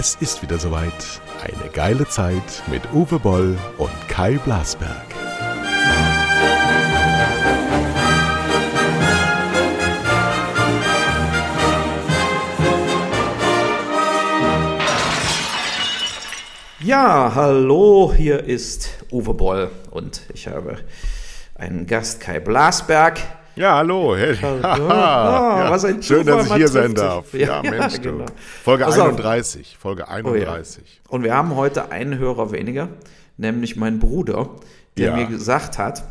Es ist wieder soweit. Eine geile Zeit mit Uwe Boll und Kai Blasberg. Ja, hallo, hier ist Uwe Boll und ich habe einen Gast, Kai Blasberg. Ja, hallo. Hey. Ah, ja. was ein Schön, Zufall, dass ich hier sein trifft sich. darf. Ja, Ja, Mensch, genau. du. Folge auf. 31. Folge Oh ja. 31. Und wir haben heute einen Hörer weniger, nämlich meinen Bruder, der Ja. mir gesagt hat,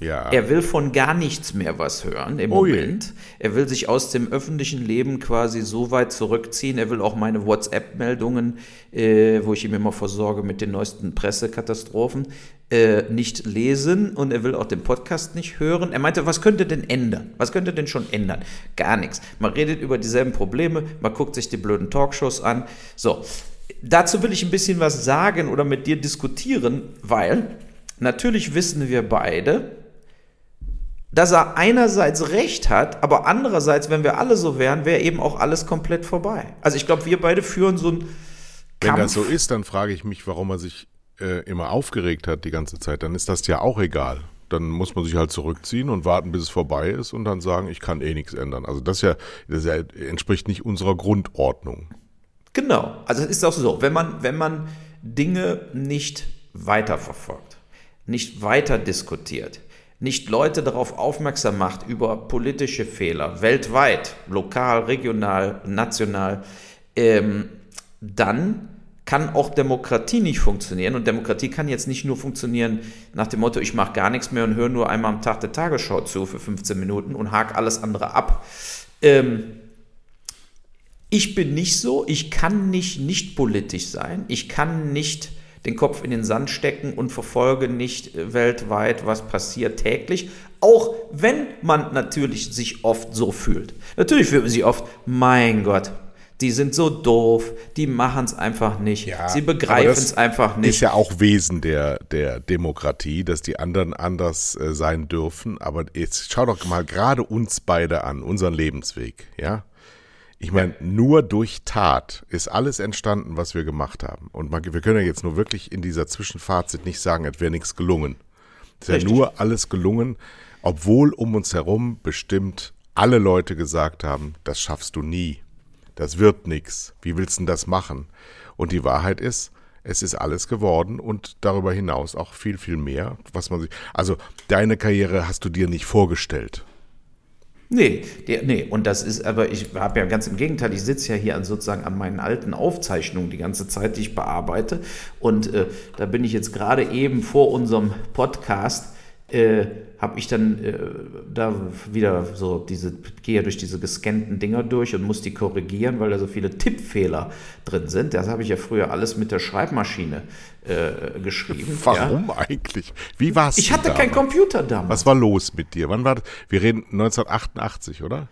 Ja. er will von gar nichts mehr was hören im Oh je. Moment. Er will sich aus dem öffentlichen Leben quasi so weit zurückziehen. Er will auch meine WhatsApp-Meldungen, äh, wo ich ihm immer versorge mit den neuesten Pressekatastrophen, äh, nicht lesen und er will auch den Podcast nicht hören. Er meinte, was könnte denn ändern? Was könnte denn schon ändern? Gar nichts. Man redet über dieselben Probleme, man guckt sich die blöden Talkshows an. So, dazu will ich ein bisschen was sagen oder mit dir diskutieren, weil natürlich wissen wir beide, dass er einerseits recht hat, aber andererseits, wenn wir alle so wären, wäre eben auch alles komplett vorbei. Also ich glaube, wir beide führen so einen Wenn das so ist, dann frage ich mich, warum er sich äh, immer aufgeregt hat die ganze Zeit. Dann ist das ja auch egal. Dann muss man sich halt zurückziehen und warten, bis es vorbei ist und dann sagen, ich kann eh nichts ändern. Also das, ja, das ja, entspricht nicht unserer Grundordnung. Genau. Also es ist auch so, wenn man, wenn man Dinge nicht weiterverfolgt, nicht weiter diskutiert, nicht Leute darauf aufmerksam macht über politische Fehler, weltweit, lokal, regional, national, ähm, dann kann auch Demokratie nicht funktionieren. Und Demokratie kann jetzt nicht nur funktionieren nach dem Motto, ich mache gar nichts mehr und höre nur einmal am Tag der Tagesschau zu für 15 Minuten und hake alles andere ab. Ähm, ich bin nicht so, ich kann nicht nicht politisch sein, ich kann nicht den Kopf in den Sand stecken und verfolge nicht äh, weltweit, was passiert täglich, auch wenn man natürlich sich oft so fühlt. Natürlich fühlt man sich oft, mein Gott, die sind so doof, die machen es einfach nicht, sie aber begreifen es einfach nicht. Ist ja auch Wesen der, der Demokratie, dass die anderen anders äh, sein dürfen. Aber jetzt schau doch mal gerade uns beide an, unseren Lebensweg, ja. Ich meine, nur durch Tat ist alles entstanden, was wir gemacht haben. Und man, wir können ja jetzt nur wirklich in dieser Zwischenfazit nicht sagen, es wäre nichts gelungen. Es ist ja Richtig. nur alles gelungen, obwohl um uns herum bestimmt alle Leute gesagt haben, das schaffst du nie. Das wird nix. Wie willst du denn das machen? Und die Wahrheit ist, es ist alles geworden und darüber hinaus auch viel, viel mehr, was man sich, also deine Karriere hast du dir nicht vorgestellt. Nee, der, nee, und das ist, aber ich habe ja ganz im Gegenteil, ich sitze ja hier an sozusagen an meinen alten Aufzeichnungen die ganze Zeit, die ich bearbeite. Und äh, da bin ich jetzt gerade eben vor unserem Podcast, äh, habe ich dann äh, da wieder so diese, gehe ja durch diese gescannten Dinger durch und muss die korrigieren, weil da so viele Tippfehler drin sind. Das habe ich ja früher alles mit der Schreibmaschine äh, geschrieben. Ja. Warum eigentlich? Wie war's? Ich hatte keinen? Computer damals. Was war los mit dir? Wann war das? Wir reden 1988, oder?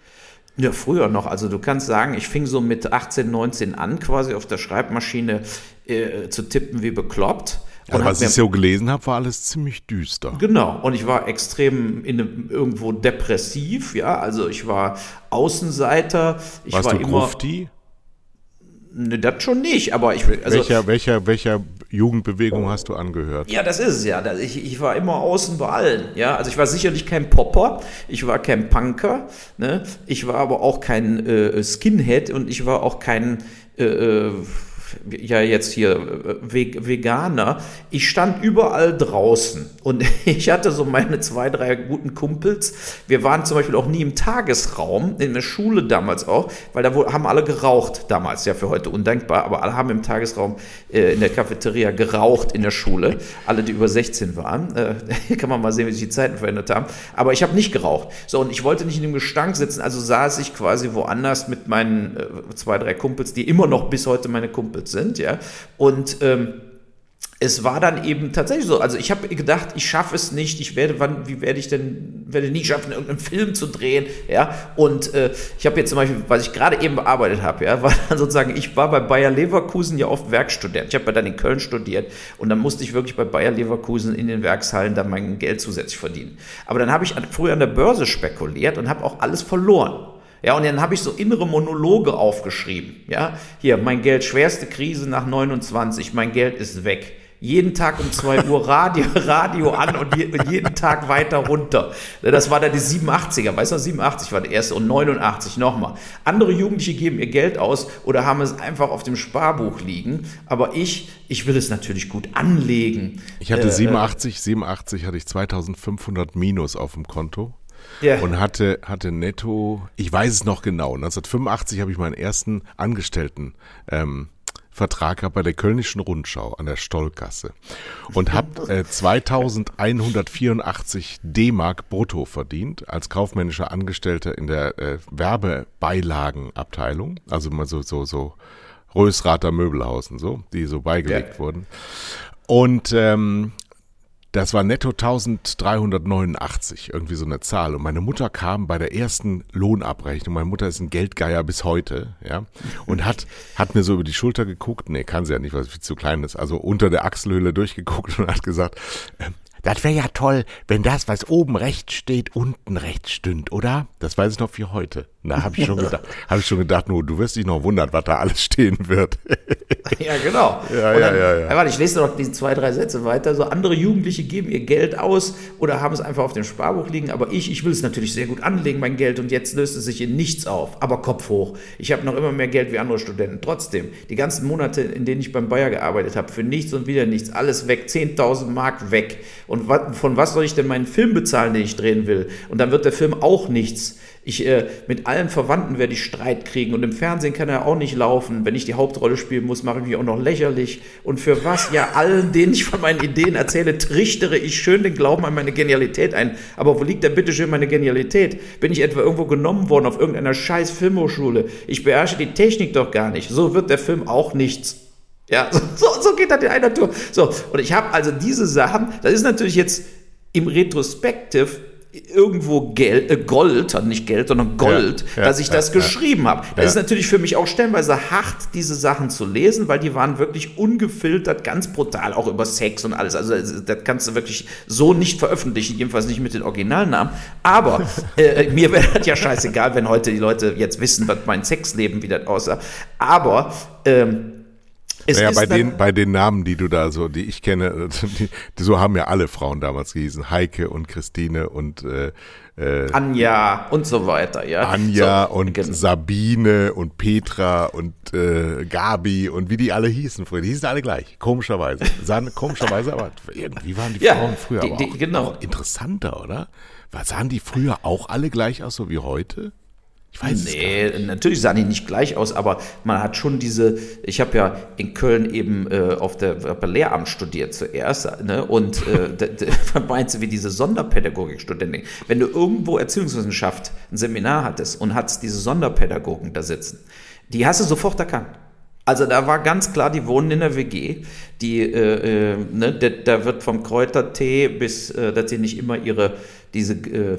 Ja, früher noch. Also du kannst sagen, ich fing so mit 18, 19 an, quasi auf der Schreibmaschine äh, zu tippen wie bekloppt. Also, hab was ich so gelesen habe, war alles ziemlich düster. Genau, und ich war extrem in irgendwo depressiv, ja, also ich war Außenseiter, ich Warst war du immer, Grufti? ne, das schon nicht, aber ich, also, welcher, welcher, welcher Jugendbewegung hast du angehört? Ja, das ist es ja. Ich, ich war immer außen bei allen. Ja, also ich war sicherlich kein Popper, ich war kein Punker, ne? ich war aber auch kein äh, Skinhead und ich war auch kein äh, äh, ja jetzt hier äh, Ve- Veganer. Ich stand überall draußen und ich hatte so meine zwei, drei guten Kumpels. Wir waren zum Beispiel auch nie im Tagesraum, in der Schule damals auch, weil da haben alle geraucht damals, ja für heute undenkbar, aber alle haben im Tagesraum äh, in der Cafeteria geraucht in der Schule, alle, die über 16 waren. Äh, kann man mal sehen, wie sich die Zeiten verändert haben. Aber ich habe nicht geraucht. So, und ich wollte nicht in dem Gestank sitzen, also saß ich quasi woanders mit meinen zwei, drei Kumpels, die immer noch bis heute meine Kumpels sind, ja. Und ähm, es war dann eben tatsächlich so. Also ich habe gedacht, ich schaffe es nicht. Ich werde, wann, wie werde ich denn, werde nie schaffen, irgendeinen Film zu drehen, ja. Und äh, ich habe jetzt zum Beispiel, was ich gerade eben bearbeitet habe, ja, war dann sozusagen, ich war bei Bayer Leverkusen ja oft Werkstudent. Ich habe dann in Köln studiert und dann musste ich wirklich bei Bayer Leverkusen in den Werkshallen dann mein Geld zusätzlich verdienen. Aber dann habe ich an, früher an der Börse spekuliert und habe auch alles verloren. Ja, und dann habe ich so innere Monologe aufgeschrieben. Ja, hier, mein Geld, schwerste Krise nach 29, mein Geld ist weg jeden Tag um 2 Uhr Radio, Radio an und, je, und, jeden Tag weiter runter. Das war dann die 87er, weißt du, 87 war der erste und 89 nochmal. Andere Jugendliche geben ihr Geld aus oder haben es einfach auf dem Sparbuch liegen, aber ich, ich will es natürlich gut anlegen. Ich hatte äh, 87, 87 hatte ich 2500 Minus auf dem Konto. Yeah. Und hatte, hatte netto, ich weiß es noch genau, 1985 habe ich meinen ersten Angestellten ähm, Vertrag habe bei der Kölnischen Rundschau an der Stollgasse und habe äh, 2184 D-Mark brutto verdient als kaufmännischer Angestellter in der äh, Werbebeilagenabteilung, also mal so so so Rösrater Möbelhausen so, die so beigelegt ja. wurden. Und ähm, das war netto 1389, irgendwie so eine Zahl. Und meine Mutter kam bei der ersten Lohnabrechnung. Meine Mutter ist ein Geldgeier bis heute, ja. Und hat, hat mir so über die Schulter geguckt. Nee, kann sie ja nicht, weil sie viel zu klein ist. Also unter der Achselhöhle durchgeguckt und hat gesagt, äh, das wäre ja toll, wenn das, was oben rechts steht, unten rechts stünd, oder? Das weiß ich noch wie heute. Da habe ich schon gedacht, habe ich schon gedacht, nur du wirst dich noch wundern, was da alles stehen wird. ja, genau. Ja, ja, ja, ja. Warte, ich lese noch diese zwei, drei Sätze weiter. So andere Jugendliche geben ihr Geld aus oder haben es einfach auf dem Sparbuch liegen, aber ich, ich will es natürlich sehr gut anlegen, mein Geld, und jetzt löst es sich in nichts auf. Aber Kopf hoch. Ich habe noch immer mehr Geld wie andere Studenten. Trotzdem, die ganzen Monate, in denen ich beim Bayer gearbeitet habe, für nichts und wieder nichts, alles weg, 10.000 Mark weg. Und von was soll ich denn meinen Film bezahlen, den ich drehen will? Und dann wird der Film auch nichts. Ich, äh, mit allen Verwandten werde ich Streit kriegen und im Fernsehen kann er auch nicht laufen. Wenn ich die Hauptrolle spielen muss, mache ich mich auch noch lächerlich. Und für was? Ja, allen, denen ich von meinen Ideen erzähle, trichtere ich schön den Glauben an meine Genialität ein. Aber wo liegt denn bitte schön meine Genialität? Bin ich etwa irgendwo genommen worden auf irgendeiner scheiß Filmhochschule? Ich beherrsche die Technik doch gar nicht. So wird der Film auch nichts. Ja, so, so geht das in einer Tour. So, und ich habe also diese Sachen, das ist natürlich jetzt im Retrospektiv irgendwo Geld, äh Gold, also nicht Geld, sondern Gold, ja, ja, dass ich das ja, geschrieben habe. Das ist natürlich für mich auch stellenweise hart, diese Sachen zu lesen, weil die waren wirklich ungefiltert, ganz brutal, auch über Sex und alles. Also das kannst du wirklich so nicht veröffentlichen, jedenfalls nicht mit den Originalnamen. Aber äh, mir wäre das ja scheißegal, wenn heute die Leute jetzt wissen, was mein Sexleben wieder aussah. Aber ähm, es naja, bei den, bei den Namen, die du da so, die ich kenne, die, so haben ja alle Frauen damals gehießen. Heike und Christine und äh, äh, Anja und so weiter, ja. Anja so, und genau. Sabine und Petra und äh, Gabi und wie die alle hießen früher. Die hießen alle gleich, komischerweise. Sahen komischerweise, aber irgendwie waren die ja, Frauen früher die, die, auch, genau. auch interessanter, oder? Sahen die früher auch alle gleich aus, so wie heute? Ich weiß nee, natürlich sahen die nicht gleich aus, aber man hat schon diese, ich habe ja in Köln eben äh, auf der auf Lehramt studiert zuerst, ne? Und äh, meinst du wie diese Sonderpädagogikstudentin? Wenn du irgendwo Erziehungswissenschaft ein Seminar hattest und hattest diese Sonderpädagogen da sitzen, die hast du sofort erkannt. Also da war ganz klar, die wohnen in der WG. Die, äh, äh, ne, da wird vom Kräutertee bis, äh, dass sie nicht immer ihre diese äh,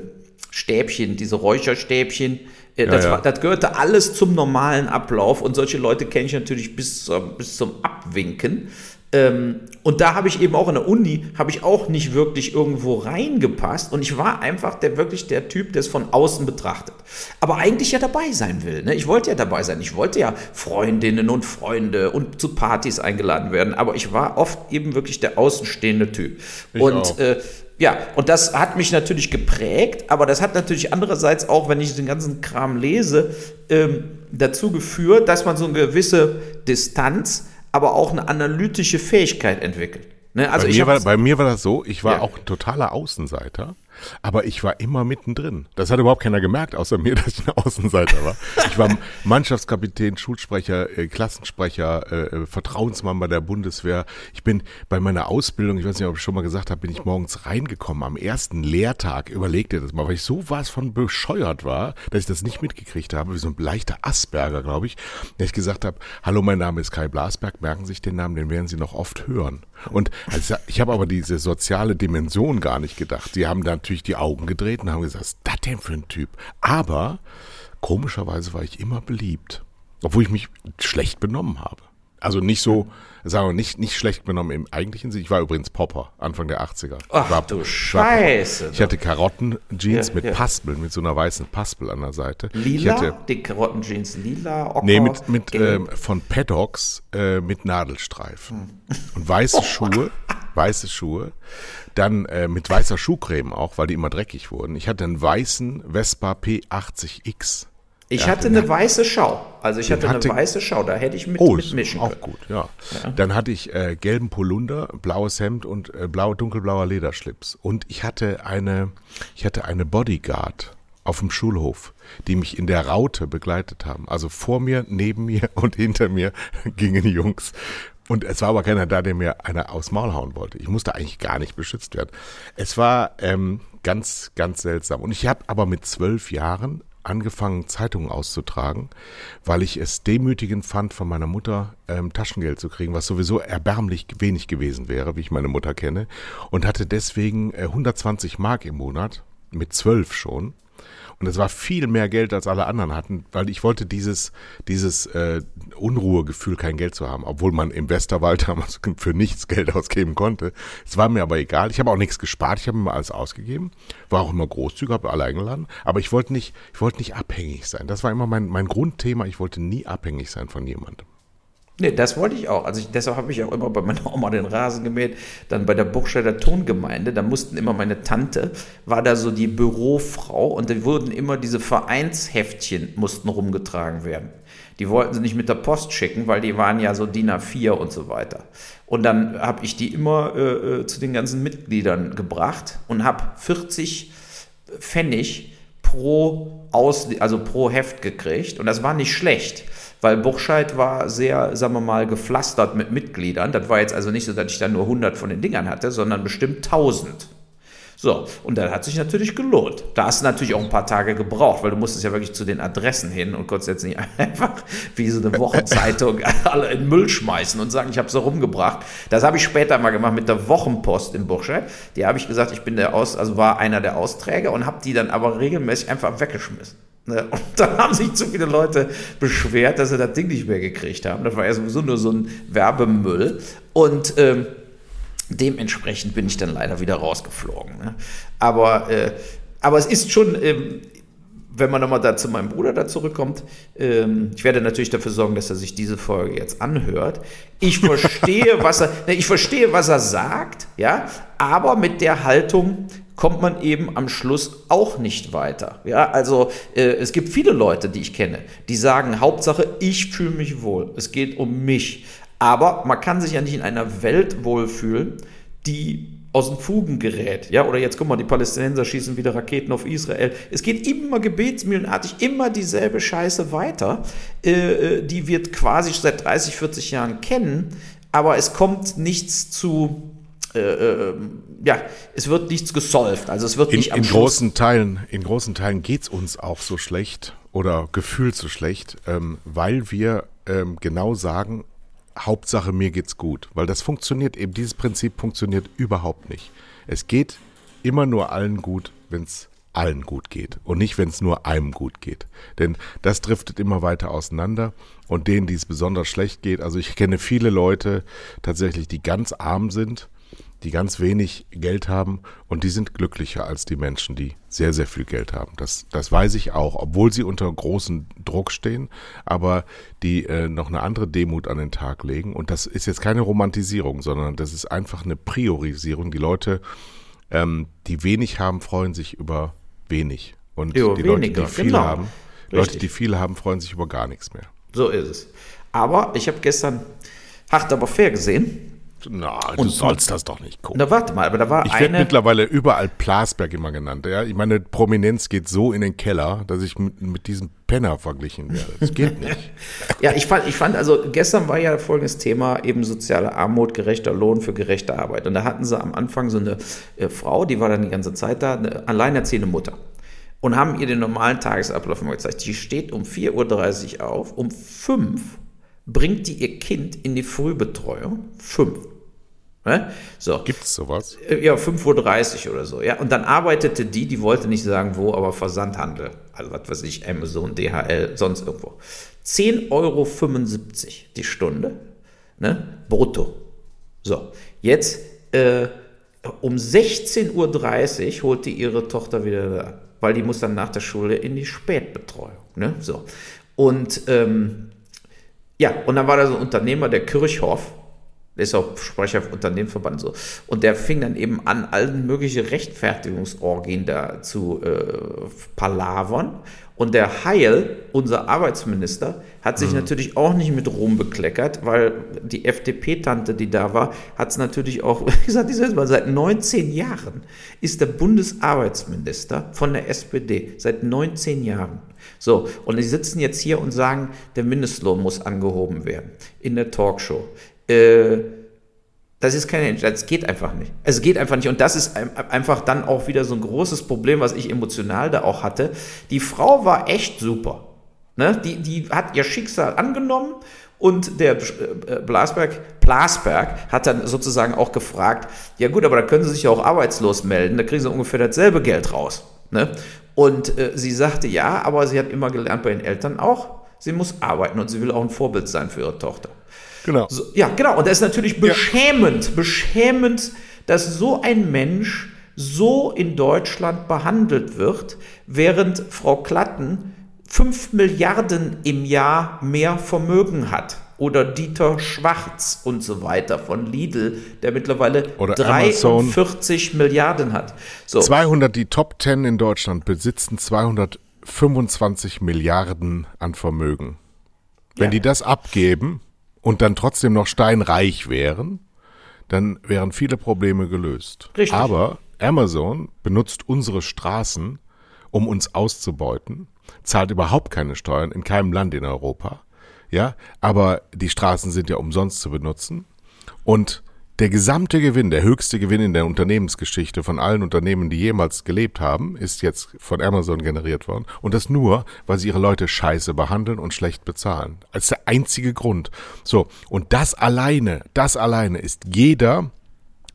Stäbchen, diese Räucherstäbchen das, ja, ja. das, gehörte alles zum normalen Ablauf und solche Leute kenne ich natürlich bis, bis zum Abwinken. Ähm, und da habe ich eben auch in der Uni, habe ich auch nicht wirklich irgendwo reingepasst und ich war einfach der wirklich der Typ, der es von außen betrachtet. Aber eigentlich ja dabei sein will. Ne? Ich wollte ja dabei sein. Ich wollte ja Freundinnen und Freunde und zu Partys eingeladen werden, aber ich war oft eben wirklich der außenstehende Typ. Ich und äh, ja, und das hat mich natürlich geprägt, aber das hat natürlich andererseits auch, wenn ich den ganzen Kram lese, ähm, dazu geführt, dass man so eine gewisse Distanz, aber auch eine analytische Fähigkeit entwickelt. Ne? Also bei, mir war, bei mir war das so, ich war ja. auch ein totaler Außenseiter. Aber ich war immer mittendrin. Das hat überhaupt keiner gemerkt, außer mir, dass ich ein Außenseiter war. Ich war Mannschaftskapitän, Schulsprecher, äh, Klassensprecher, äh, äh, Vertrauensmann bei der Bundeswehr. Ich bin bei meiner Ausbildung, ich weiß nicht, ob ich schon mal gesagt habe, bin ich morgens reingekommen. Am ersten Lehrtag, überleg dir das mal, weil ich so was von bescheuert war, dass ich das nicht mitgekriegt habe, wie so ein leichter Asperger, glaube ich, dass ich gesagt habe, hallo, mein Name ist Kai Blasberg, merken Sie sich den Namen, den werden Sie noch oft hören. Und also ich habe aber diese soziale Dimension gar nicht gedacht. Sie haben dann natürlich die Augen gedreht und haben gesagt, was ist das denn für ein Typ? Aber komischerweise war ich immer beliebt, obwohl ich mich schlecht benommen habe. Also nicht so, sagen wir nicht, nicht schlecht genommen im eigentlichen Sinn. Ich war übrigens Popper, Anfang der 80er. Ach war, du Scheiße. Ich hatte Karottenjeans Ja, mit ja. Paspeln, mit so einer weißen Paspel an der Seite. Lila, hatte, die Karottenjeans lila, Ocker, Nee, mit, mit ähm, von Paddocks äh, mit Nadelstreifen. Hm. Und Oh weiße Schuhe, weiße Schuhe. Dann äh, mit weißer Schuhcreme auch, weil die immer dreckig wurden. Ich hatte einen weißen Vespa P80X. ich ja, hatte eine weiße Schau. Also ich hatte, hatte- eine weiße Schau, da hätte ich mit, Oh, mit ist mischen auch können. gut, ja. Dann hatte ich äh, gelben Polunder, blaues Hemd und äh, blau, dunkelblauer Lederschlips. Und ich hatte eine, ich hatte eine Bodyguard auf dem Schulhof, die mich in der Raute begleitet haben. Also vor mir, neben mir und hinter mir gingen Jungs. Und es war aber keiner da, der mir eine aus Maul hauen wollte. Ich musste eigentlich gar nicht beschützt werden. Es war ähm, ganz, ganz seltsam. Und ich habe aber mit zwölf Jahren angefangen, Zeitungen auszutragen, weil ich es demütigend fand, von meiner Mutter ähm, Taschengeld zu kriegen, was sowieso erbärmlich wenig gewesen wäre, wie ich meine Mutter kenne, und hatte deswegen äh, 120 Mark im Monat, mit zwölf schon. Und es war viel mehr Geld, als alle anderen hatten, weil ich wollte dieses, dieses äh, Unruhegefühl, kein Geld zu haben, obwohl man im Westerwald damals für nichts Geld ausgeben konnte. Es war mir aber egal. Ich habe auch nichts gespart, ich habe immer alles ausgegeben, war auch immer großzügig, habe alle eingeladen, aber ich wollte nicht, ich wollte nicht abhängig sein. Das war immer mein, mein Grundthema, ich wollte nie abhängig sein von jemandem. Nee, das wollte ich auch. Also ich, deshalb habe ich auch immer bei meiner Oma den Rasen gemäht. Dann bei der Buchstädter Tongemeinde, da mussten immer meine Tante, war da so die Bürofrau und da wurden immer diese Vereinsheftchen mussten rumgetragen werden. Die wollten sie nicht mit der Post schicken, weil die waren ja so DIN A4 und so weiter. Und dann habe ich die immer äh, äh, zu den ganzen Mitgliedern gebracht und habe 40 Pfennig pro Aus, also pro Heft gekriegt. Und das war nicht schlecht, weil Burscheid war sehr, sagen wir mal, gepflastert mit Mitgliedern. Das war jetzt also nicht so, dass ich dann nur 100 von den Dingern hatte, sondern bestimmt 1000. So, und das hat sich natürlich gelohnt. Da hast du natürlich auch ein paar Tage gebraucht, weil du musstest ja wirklich zu den Adressen hin und konntest jetzt nicht einfach wie so eine Wochenzeitung alle in Müll schmeißen und sagen, ich habe sie rumgebracht. Das habe ich später mal gemacht mit der Wochenpost in Burscheid. Die habe ich gesagt, ich bin der Aus, also war einer der Austräger und habe die dann aber regelmäßig einfach weggeschmissen. Ne? Und dann haben sich zu viele Leute beschwert, dass sie das Ding nicht mehr gekriegt haben. Das war ja sowieso nur so ein Werbemüll. Und ähm, dementsprechend bin ich dann leider wieder rausgeflogen. Ne? Aber, äh, aber es ist schon, ähm, wenn man nochmal da zu meinem Bruder da zurückkommt, ähm, ich werde natürlich dafür sorgen, dass er sich diese Folge jetzt anhört. Ich verstehe, was er, ne, ich verstehe, was er sagt, ja, aber mit der Haltung kommt man eben am Schluss auch nicht weiter. Ja, also äh, es gibt viele Leute, die ich kenne, die sagen, Hauptsache, ich fühle mich wohl. Es geht um mich. Aber man kann sich ja nicht in einer Welt wohlfühlen, die aus den Fugen gerät. Ja, oder jetzt guck mal, die Palästinenser schießen wieder Raketen auf Israel. Es geht immer gebetsmühlenartig, immer dieselbe Scheiße weiter. Äh, äh, die wird quasi seit 30, 40 Jahren kennen, aber es kommt nichts zu. Äh, äh, ja, es wird nichts gesolved. Also es wird In, nicht am in Schluss großen Teilen, in großen Teilen geht's uns auch so schlecht oder gefühlt so schlecht, ähm, weil wir ähm, genau sagen, Hauptsache mir geht's gut. Weil das funktioniert eben, dieses Prinzip funktioniert überhaupt nicht. Es geht immer nur allen gut, wenn's allen gut geht und nicht, wenn es nur einem gut geht. Denn das driftet immer weiter auseinander und denen, die es besonders schlecht geht, also ich kenne viele Leute tatsächlich, die ganz arm sind, die ganz wenig Geld haben und die sind glücklicher als die Menschen, die sehr, sehr viel Geld haben. Das, das weiß ich auch, obwohl sie unter großem Druck stehen, aber die äh, noch eine andere Demut an den Tag legen. Und das ist jetzt keine Romantisierung, sondern das ist einfach eine Priorisierung. Die Leute, ähm, die wenig haben, freuen sich über wenig. Und Über die Leute, weniger, die viel genau. haben, Leute, Richtig. die viel haben, freuen sich über gar nichts mehr. So ist es. Aber ich habe gestern hart aber fair gesehen. Na, du Und- sollst das doch nicht gucken. Na, warte mal, aber da war Ich werde eine. mittlerweile überall Plasberg immer genannt. Ja? Ich meine, Prominenz geht so in den Keller, dass ich mit, mit diesem Penner verglichen werde. Das geht nicht. Ja, ich fand, ich fand, also gestern war ja folgendes Thema, eben soziale Armut, gerechter Lohn für gerechte Arbeit. Und da hatten sie am Anfang so eine äh, Frau, die war dann die ganze Zeit da, eine alleinerziehende Mutter. Und haben ihr den normalen Tagesablauf mal gezeigt. Die steht um 4.30 Uhr auf, um 5 bringt die ihr Kind in die Frühbetreuung. 5. Ne? So. Gibt's sowas? Äh, Ja, 5.30 Uhr oder so, ja. Und dann arbeitete die, die wollte nicht sagen wo, aber Versandhandel. Also was weiß ich, Amazon, DHL, sonst irgendwo. 10,75 Euro die Stunde. Ne? Brutto. So, jetzt äh, um 16.30 Uhr holt die ihre Tochter wieder da, weil die muss dann nach der Schule in die Spätbetreuung. Ne? So. Und ähm, ja, und dann war da so ein Unternehmer, der Kirchhoff, der ist auch Sprecher vom Unternehmensverband so. Und der fing dann eben an, allen mögliche Rechtfertigungsorgien da zu äh, palavern. Und der Heil, unser Arbeitsminister, hat sich mhm. natürlich auch nicht mit Ruhm bekleckert, weil die FDP-Tante, die da war, hat es natürlich auch gesagt, seit 19 Jahren ist der Bundesarbeitsminister von der SPD, seit 19 Jahren. So, und die sitzen jetzt hier und sagen, der Mindestlohn muss angehoben werden in der Talkshow. Äh, das ist keine, das geht einfach nicht. Es geht einfach nicht. Und das ist einfach dann auch wieder so ein großes Problem, was ich emotional da auch hatte. Die Frau war echt super. Ne? Die, die hat ihr Schicksal angenommen und der äh, Blasberg, Blasberg hat dann sozusagen auch gefragt, ja gut, aber da können Sie sich ja auch arbeitslos melden, da kriegen Sie ungefähr dasselbe Geld raus. Ne? Und äh, sie sagte ja, aber sie hat immer gelernt bei den Eltern auch, sie muss arbeiten und sie will auch ein Vorbild sein für ihre Tochter. Genau. So, ja, genau. Und das ist natürlich beschämend, ja. beschämend, dass so ein Mensch so in Deutschland behandelt wird, während Frau Klatten 5 Milliarden im Jahr mehr Vermögen hat. Oder Dieter Schwarz und so weiter von Lidl, der mittlerweile Oder 43 Amazon. Milliarden hat. So. 200, die Top 10 in Deutschland besitzen 225 Milliarden an Vermögen. Wenn ja. die das abgeben, und dann trotzdem noch steinreich wären, dann wären viele Probleme gelöst. Richtig. Aber Amazon benutzt unsere Straßen, um uns auszubeuten, zahlt überhaupt keine Steuern in keinem Land in Europa. Ja, aber die Straßen sind ja umsonst zu benutzen und der gesamte Gewinn, der höchste Gewinn in der Unternehmensgeschichte von allen Unternehmen, die jemals gelebt haben, ist jetzt von Amazon generiert worden. Und das nur, weil sie ihre Leute scheiße behandeln und schlecht bezahlen. Als der einzige Grund. So. Und das alleine, das alleine ist jeder,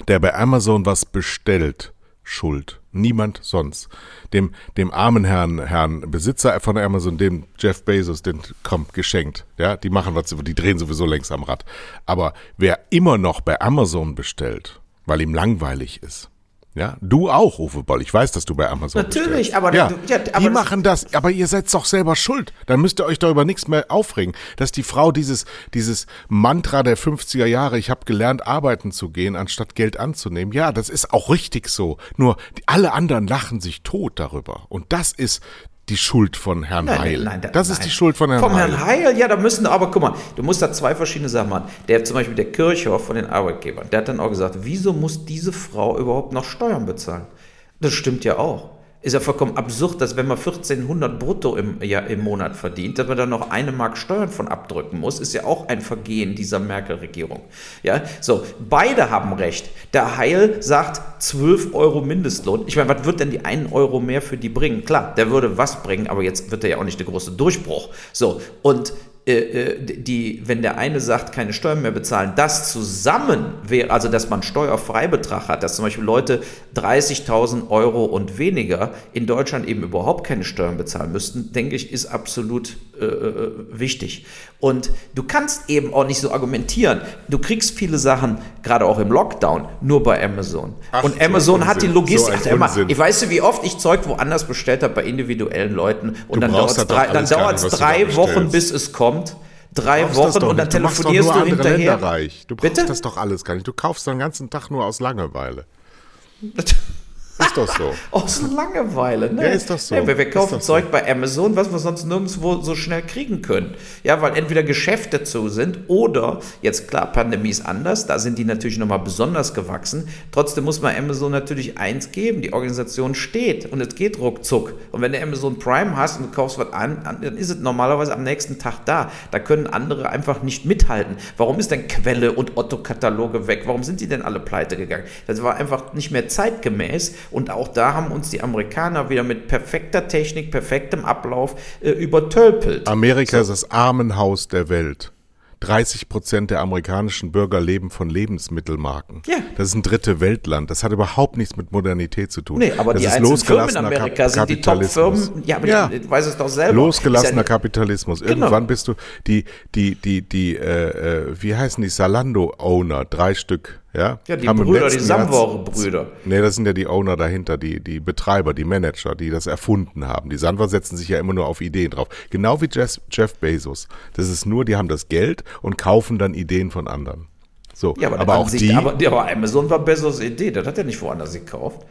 der bei Amazon was bestellt, schuld. Niemand sonst. Dem, dem armen Herrn, Herrn Besitzer von Amazon, dem Jeff Bezos, den kommt geschenkt. Ja, die machen was, die drehen sowieso längst am Rad. Aber wer immer noch bei Amazon bestellt, weil ihm langweilig ist, ja, du auch, Uwe Boll. Ich weiß, dass du bei Amazon Natürlich, bestellst. aber, ja, du, ja, aber die machen das, aber ihr seid doch selber schuld. Dann müsst ihr euch darüber nichts mehr aufregen, dass die Frau dieses dieses Mantra der 50er Jahre, ich habe gelernt arbeiten zu gehen, anstatt Geld anzunehmen. Ja, das ist auch richtig so. Nur die, alle anderen lachen sich tot darüber und das ist die Schuld von Herrn nein, Heil. Nein, nein, das ist die Schuld von Herrn Vom Heil. Vom Herrn Heil, ja, da müssen aber, guck mal, du musst da zwei verschiedene Sachen machen. Der zum Beispiel der Kirchhoff von den Arbeitgebern, der hat dann auch gesagt, wieso muss diese Frau überhaupt noch Steuern bezahlen? Das stimmt ja auch ist ja vollkommen absurd, dass wenn man 1400 brutto im, ja, im Monat verdient, dass man dann noch eine Mark Steuern von abdrücken muss, ist ja auch ein Vergehen dieser Merkel-Regierung. Ja, so, beide haben recht. Der Heil sagt 12 Euro Mindestlohn. Ich meine, was wird denn die 1 Euro mehr für die bringen? Klar, der würde was bringen, aber jetzt wird er ja auch nicht der große Durchbruch. So, und die, wenn der eine sagt, keine Steuern mehr bezahlen, das zusammen wäre, also dass man Steuerfreibetrag hat, dass zum Beispiel Leute 30.000 Euro und weniger in Deutschland eben überhaupt keine Steuern bezahlen müssten, denke ich, ist absolut äh, äh, wichtig. Und du kannst eben auch nicht so argumentieren. Du kriegst viele Sachen, gerade auch im Lockdown, nur bei Amazon. Ach, und Amazon so hat die Logistik. So Ach, ich weiß, wie oft ich Zeug woanders bestellt habe bei individuellen Leuten und du dann dauert es drei, dann dauert's drei Wochen, bis es kommt drei Wochen und dann telefonierst du, du hinterher. Du brauchst Bitte? das doch alles gar nicht. Du kaufst den ganzen Tag nur aus Langeweile. Ist doch so. Aus Langeweile, ne? Ja, ist doch so. Ja, wir, wir kaufen Zeug so. bei Amazon, was wir sonst nirgendwo so schnell kriegen können. Ja, weil entweder Geschäfte zu sind oder, jetzt klar, Pandemie ist anders, da sind die natürlich nochmal besonders gewachsen. Trotzdem muss man Amazon natürlich eins geben, die Organisation steht und es geht ruckzuck. Und wenn du Amazon Prime hast und du kaufst was an, dann ist es normalerweise am nächsten Tag da. Da können andere einfach nicht mithalten. Warum ist denn Quelle und Otto-Kataloge weg? Warum sind die denn alle pleite gegangen? Das war einfach nicht mehr zeitgemäß und auch da haben uns die Amerikaner wieder mit perfekter Technik, perfektem Ablauf äh, übertölpelt. Amerika so. ist das Armenhaus der Welt. 30 Prozent der amerikanischen Bürger leben von Lebensmittelmarken. Ja. Das ist ein dritte Weltland. Das hat überhaupt nichts mit Modernität zu tun. Nee, aber das die ist einzelnen Firmen in losgelassener Amerika Kap sind die Kapitalismus. Top-Firmen. Ja, aber Ja. ich weiß es doch selber. Losgelassener ja- Kapitalismus. Irgendwann bist du die, die, die, die, äh, äh, wie heißen die Salando-Owner? Drei Stück, ja? Ja, die Brüder, die Samwore-Brüder. Nee, das sind ja die Owner dahinter, die, die Betreiber, die Manager, die das erfunden haben. Die Sanwa setzen sich ja immer nur auf Ideen drauf. Genau wie Jeff, Jeff Bezos. Das ist nur, die haben das Geld und kaufen dann Ideen von anderen. So, Ja, aber, aber auch sich, die, Aber, aber Amazon war Bezos Idee. Das hat er nicht woanders gekauft.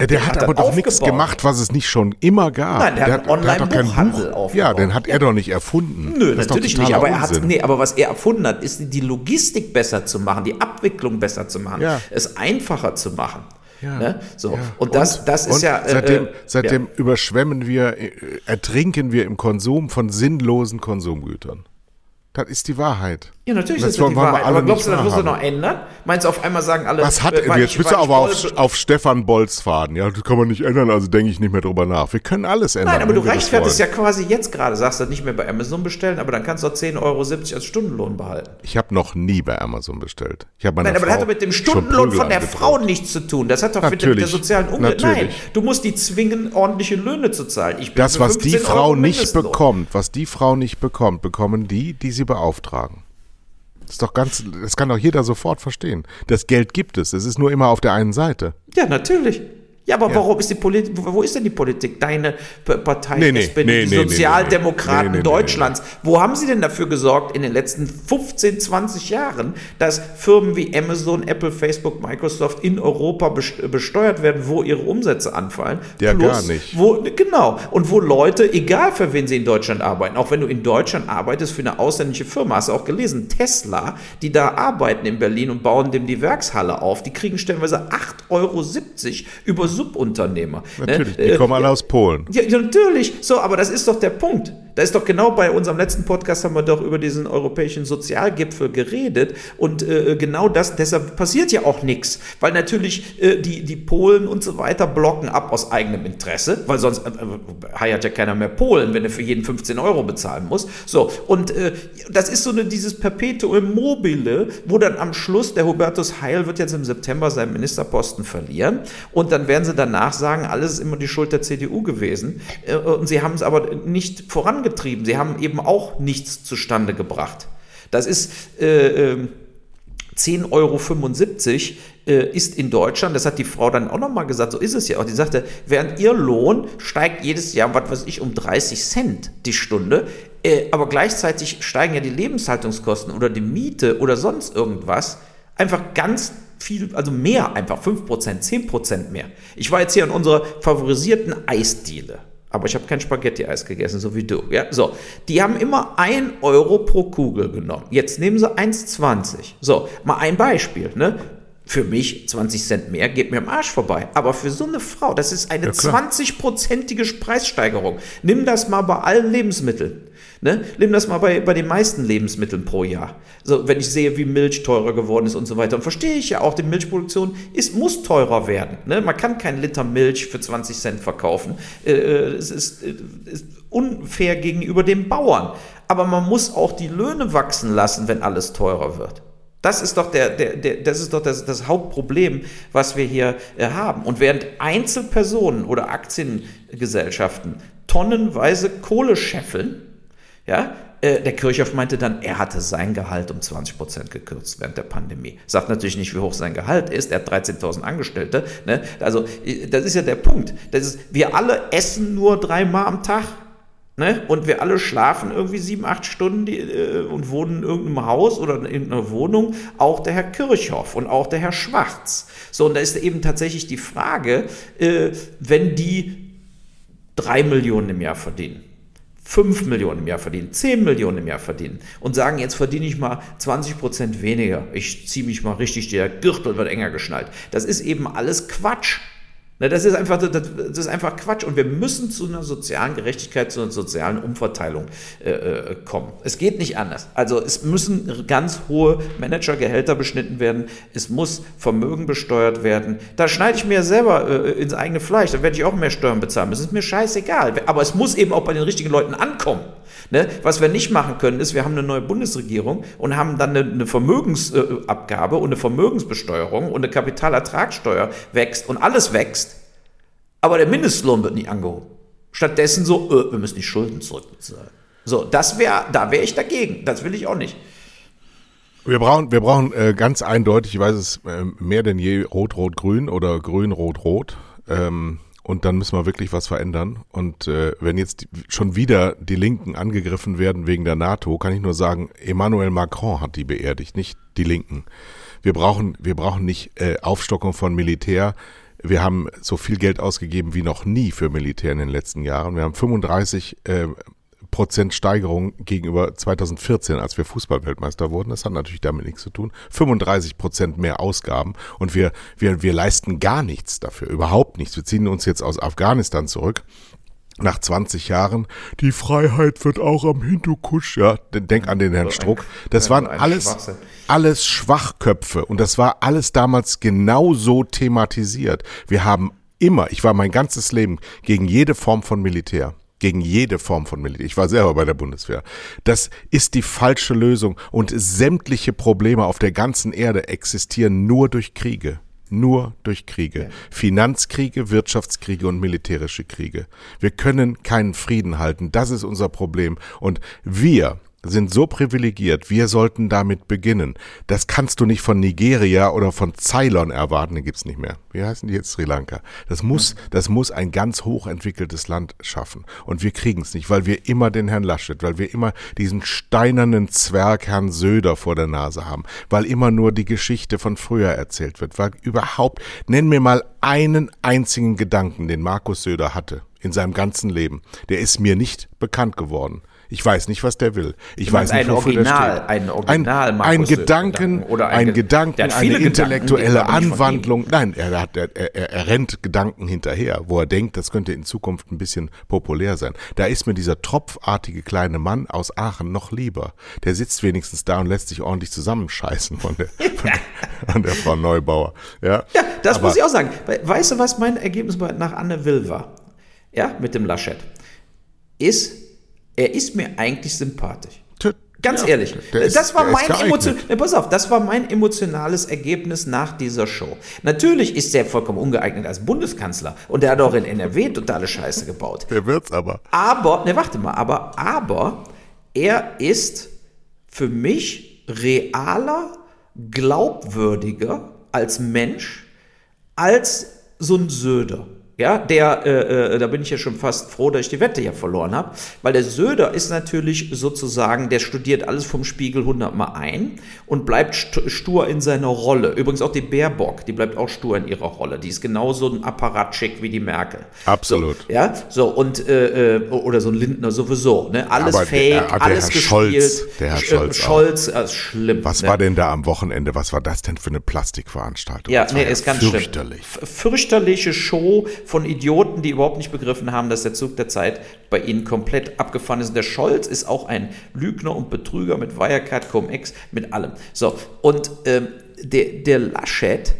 Ja, der, Der hat hat aber doch nichts gemacht, was es nicht schon immer gab. Nein, der hat einen doch kein Online-Buchhandel Buch. aufgebaut. Ja, den hat er doch nicht erfunden. Nö, Das ist natürlich nicht. Aber er hat, nee, aber was er erfunden hat, ist die Logistik besser zu machen, die Abwicklung besser zu machen, Ja. es einfacher zu machen. Ja, Ne? So. ja. Und das, das ist und ja. äh, Seitdem, äh, seitdem überschwemmen wir, äh, ertrinken wir im Konsum von sinnlosen Konsumgütern. Das ist die Wahrheit. Ja, natürlich das ist das die Wahrheit. Aber glaubst du, das musst du noch ändern? Meinst du, auf einmal sagen alle. Was hat äh, weil jetzt bist du aber auf, auf Stefan Bolz fahren. Ja, das kann man nicht ändern, also denke ich nicht mehr drüber nach. Wir können alles ändern. Nein, aber du das rechtfertigst ja quasi jetzt gerade, sagst du nicht mehr bei Amazon bestellen, aber dann kannst du auch 10,70 Euro als Stundenlohn behalten. Ich habe noch nie bei Amazon bestellt. Ich habe meine Nein, aber das Frau hat doch mit dem Stundenlohn von der. Frau nichts zu tun. Das hat doch mit, dem- mit der Natürlich. sozialen Umwelt. Nein, Natürlich. du musst die zwingen, ordentliche Löhne zu zahlen. Ich bin Das, was die 15 Frau nicht bekommt, was die Frau nicht bekommt, bekommen die, die sie beauftragen. Das ist doch ganz, das kann doch jeder sofort verstehen. Das Geld gibt es, es ist nur immer auf der einen Seite. Ja, natürlich. Ja, aber Ja. warum ist die Politik, wo ist denn die Politik? Deine Partei, Nee, nee, SPD, nee, die Sozialdemokraten Deutschlands. Wo haben sie denn dafür gesorgt in den letzten 15, 20 Jahren, dass Firmen wie Amazon, Apple, Facebook, Microsoft in Europa best- besteuert werden, wo ihre Umsätze anfallen? Ja, gar nicht. Wo, genau. Und wo Leute, egal für wen sie in Deutschland arbeiten, auch wenn du in Deutschland arbeitest für eine ausländische Firma, hast du auch gelesen, Tesla, die da arbeiten in Berlin und bauen dem die Werkshalle auf, die kriegen stellenweise 8,70 Euro über Subunternehmer. Natürlich, Ne? die Äh, kommen alle aus Polen. ja, ja, natürlich. So, aber das ist doch der Punkt. Da ist doch genau bei unserem letzten Podcast haben wir doch über diesen europäischen Sozialgipfel geredet und äh, genau das, deshalb passiert ja auch nichts, weil natürlich äh, die, die Polen und so weiter blocken ab aus eigenem Interesse, weil sonst äh, äh, heiert ja keiner mehr Polen, wenn er für jeden 15 Euro bezahlen muss. So, und äh, das ist so eine, dieses Perpetuum mobile, wo dann am Schluss der Hubertus Heil wird jetzt im September seinen Ministerposten verlieren und dann werden sie danach sagen, alles ist immer die Schuld der CDU gewesen Äh, und sie haben es aber nicht vorangetrieben. Sie haben eben auch nichts zustande gebracht. Das ist äh, ähm, 10,75 Euro äh, ist in Deutschland, das hat die Frau dann auch nochmal gesagt, so ist es ja auch. Die sagte, während ihr Lohn steigt jedes Jahr, was weiß ich, um 30 Cent die Stunde, äh, aber gleichzeitig steigen ja die Lebenshaltungskosten oder die Miete oder sonst irgendwas einfach ganz viel, also mehr einfach, 5%, 10% mehr. Ich war jetzt hier in unserer favorisierten Eisdiele. Aber ich habe kein Spaghetti-Eis gegessen, so wie du. Ja, so. Die haben immer 1 Euro pro Kugel genommen. Jetzt nehmen sie 1,20. So, mal ein Beispiel. Ne? Für mich 20 Cent mehr geht mir am Arsch vorbei. Aber für so eine Frau, das ist eine Ja, klar. 20-prozentige Preissteigerung. Nimm das mal bei allen Lebensmitteln. Ne? Nimm das mal bei, bei den meisten Lebensmitteln pro Jahr. So, wenn ich sehe, wie Milch teurer geworden ist und so weiter. Und verstehe ich ja auch, die Milchproduktion ist, muss teurer werden. Ne? Man kann keinen Liter Milch für 20 Cent verkaufen. Äh, äh, es ist, äh, ist unfair gegenüber den Bauern. Aber man muss auch die Löhne wachsen lassen, wenn alles teurer wird. Das ist doch, der, der, der, das, ist doch das, das Hauptproblem, was wir hier äh, haben. Und während Einzelpersonen oder Aktiengesellschaften tonnenweise Kohle scheffeln, ja, äh, der Kirchhoff meinte dann, er hatte sein Gehalt um 20 Prozent gekürzt während der Pandemie. Sagt natürlich nicht, wie hoch sein Gehalt ist. Er hat 13.000 Angestellte. Ne? Also, äh, das ist ja der Punkt. Das ist, wir alle essen nur dreimal am Tag. Ne? Und wir alle schlafen irgendwie sieben, acht Stunden die, äh, und wohnen in irgendeinem Haus oder in irgendeiner Wohnung. Auch der Herr Kirchhoff und auch der Herr Schwarz. So, und da ist eben tatsächlich die Frage, äh, wenn die drei Millionen im Jahr verdienen, 5 Millionen im Jahr verdienen, 10 Millionen im Jahr verdienen und sagen, jetzt verdiene ich mal 20 Prozent weniger. Ich ziehe mich mal richtig, der Gürtel wird enger geschnallt. Das ist eben alles Quatsch. Na, das ist einfach, das, das, ist einfach Quatsch. Und wir müssen zu einer sozialen Gerechtigkeit, zu einer sozialen Umverteilung äh, äh, kommen. Es geht nicht anders. Also es müssen ganz hohe Managergehälter beschnitten werden. Es muss Vermögen besteuert werden. Da schneide ich mir selber äh, ins eigene Fleisch. Da werde ich auch mehr Steuern bezahlen. Das ist mir scheißegal. Aber es muss eben auch bei den richtigen Leuten ankommen. Ne? Was wir nicht machen können, ist, wir haben eine neue Bundesregierung und haben dann eine, eine Vermögensabgabe und eine Vermögensbesteuerung und eine Kapitalertragssteuer wächst und alles wächst, aber der Mindestlohn wird nicht angehoben. Stattdessen so, äh, wir müssen die Schulden zurückbezahlen. So, das wäre, da wäre ich dagegen. Das will ich auch nicht. Wir brauchen, wir brauchen äh, ganz eindeutig, ich weiß es äh, mehr denn je, Rot-Rot-Grün oder Grün-Rot-Rot. Ähm, und dann müssen wir wirklich was verändern. Und äh, wenn jetzt die, schon wieder die Linken angegriffen werden wegen der NATO, kann ich nur sagen, Emmanuel Macron hat die beerdigt, nicht die Linken. Wir brauchen, wir brauchen nicht äh, Aufstockung von Militär. Wir haben so viel Geld ausgegeben wie noch nie für Militär in den letzten Jahren. Wir haben 35 äh, Prozent Steigerung gegenüber 2014, als wir Fußballweltmeister wurden. Das hat natürlich damit nichts zu tun. 35 Prozent mehr Ausgaben und wir, wir, wir leisten gar nichts dafür, überhaupt nichts. Wir ziehen uns jetzt aus Afghanistan zurück nach 20 Jahren, die Freiheit wird auch am Hindukusch, ja, denk an den Herrn Struck. Das waren alles, alles Schwachköpfe und das war alles damals genauso thematisiert. Wir haben immer, ich war mein ganzes Leben gegen jede Form von Militär gegen jede Form von Militär. Ich war selber bei der Bundeswehr. Das ist die falsche Lösung und sämtliche Probleme auf der ganzen Erde existieren nur durch Kriege. Nur durch Kriege. Ja. Finanzkriege, Wirtschaftskriege und militärische Kriege. Wir können keinen Frieden halten. Das ist unser Problem. Und wir, sind so privilegiert, wir sollten damit beginnen. Das kannst du nicht von Nigeria oder von Ceylon erwarten, den gibt's nicht mehr. Wie heißen die jetzt Sri Lanka? Das muss, das muss ein ganz hochentwickeltes Land schaffen. Und wir kriegen's nicht, weil wir immer den Herrn Laschet, weil wir immer diesen steinernen Zwerg Herrn Söder vor der Nase haben, weil immer nur die Geschichte von früher erzählt wird, weil überhaupt, nenn mir mal einen einzigen Gedanken, den Markus Söder hatte in seinem ganzen Leben. Der ist mir nicht bekannt geworden. Ich weiß nicht, was der will. Ich du weiß nicht, ein Original, ein Original, ein, ein Gedanken, oder ein, ein Gedanken, eine intellektuelle Gedanken, Anwandlung. Nein, er, hat, er, er, er rennt Gedanken hinterher, wo er denkt, das könnte in Zukunft ein bisschen populär sein. Da ist mir dieser tropfartige kleine Mann aus Aachen noch lieber. Der sitzt wenigstens da und lässt sich ordentlich zusammenscheißen von der, von, von der Frau Neubauer. Ja, ja das Aber, muss ich auch sagen. Weißt du, was mein Ergebnis nach Anne Will war? Ja, mit dem Laschet. Ist, er ist mir eigentlich sympathisch. Ganz ja, ehrlich, ist, das war mein Emotion ne, pass auf, das war mein emotionales Ergebnis nach dieser Show. Natürlich ist er vollkommen ungeeignet als Bundeskanzler und er hat auch in NRW totale Scheiße gebaut. Der wird's aber. Aber, ne, warte mal, aber aber er ist für mich realer, glaubwürdiger als Mensch als so ein Söder. Ja, der, äh, äh, da bin ich ja schon fast froh, dass ich die Wette ja verloren habe, weil der Söder ist natürlich sozusagen, der studiert alles vom Spiegel hundertmal ein und bleibt stur in seiner Rolle. Übrigens auch die Baerbock, die bleibt auch stur in ihrer Rolle. Die ist genauso ein Apparatchick wie die Merkel. Absolut. So, ja, so und äh, äh oder so ein Lindner sowieso. Ne? Alles Aber fake, der, der alles Herr gespielt. Scholz, der Herr Scholz, Scholz äh, schlimm. Was ne? war denn da am Wochenende? Was war das denn für eine Plastikveranstaltung? Ja, nee, ist ganz fürchterlich. schlimm. Fürchterliche Show von Idioten, die überhaupt nicht begriffen haben, dass der Zug der Zeit bei ihnen komplett abgefahren ist. Der Scholz ist auch ein Lügner und Betrüger mit Wirecard, Cum-Ex, mit allem. So, und ähm, der, der Laschet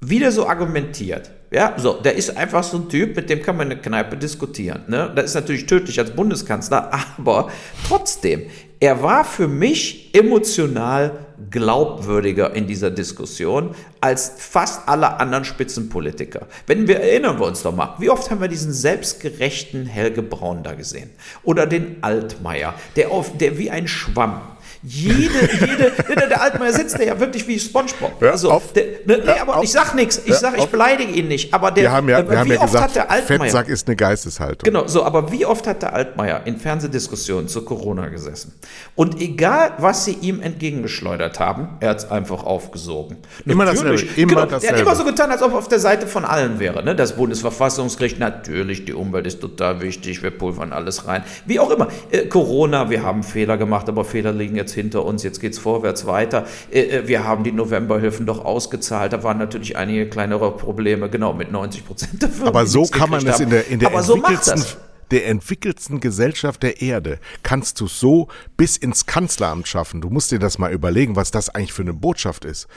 wieder so argumentiert. Ja, so, der ist einfach so ein Typ, mit dem kann man in der Kneipe diskutieren. Ne? Das ist natürlich tödlich als Bundeskanzler, aber trotzdem, er war für mich emotional glaubwürdiger in dieser Diskussion als fast alle anderen Spitzenpolitiker. Wenn wir erinnern wir uns doch mal, wie oft haben wir diesen selbstgerechten Helge Braun da gesehen? Oder den Altmaier, der, auf, der wie ein Schwamm jede, jede, der Altmaier sitzt der ja wirklich wie Spongebob. Ja, also, der, ne, nee, aber auf, ich sag nichts, ich sag, ich beleidige ihn nicht, aber der, wir haben ja, wir haben ja gesagt, Fettsack ist eine Geisteshaltung. Genau, so, aber wie oft hat der Altmaier in Fernsehdiskussionen zu Corona gesessen? Und egal, was sie ihm entgegengeschleudert haben, er hat es einfach aufgesogen. Immer natürlich, dasselbe, immer genau, dasselbe. Er hat immer so getan, als ob er auf der Seite von allen wäre. Ne? Das Bundesverfassungsgericht, natürlich, die Umwelt ist total wichtig, wir pulvern alles rein. Wie auch immer. Äh, Corona, wir haben Fehler gemacht, aber Fehler liegen jetzt jetzt hinter uns, jetzt geht's vorwärts weiter. Äh, äh, wir haben die Novemberhilfen doch ausgezahlt. Da waren natürlich einige kleinere Probleme, genau, mit 90 Prozent der Firmen. Aber so kann man es in der, in der entwickelsten, so der entwickelsten Gesellschaft der Erde kannst du so bis ins Kanzleramt schaffen. Du musst dir das mal überlegen, was das eigentlich für eine Botschaft ist.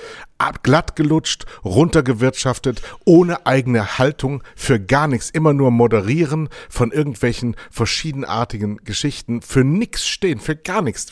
Glatt gelutscht, runtergewirtschaftet, ohne eigene Haltung, für gar nichts, immer nur moderieren von irgendwelchen verschiedenartigen Geschichten, für nichts stehen, für gar nichts.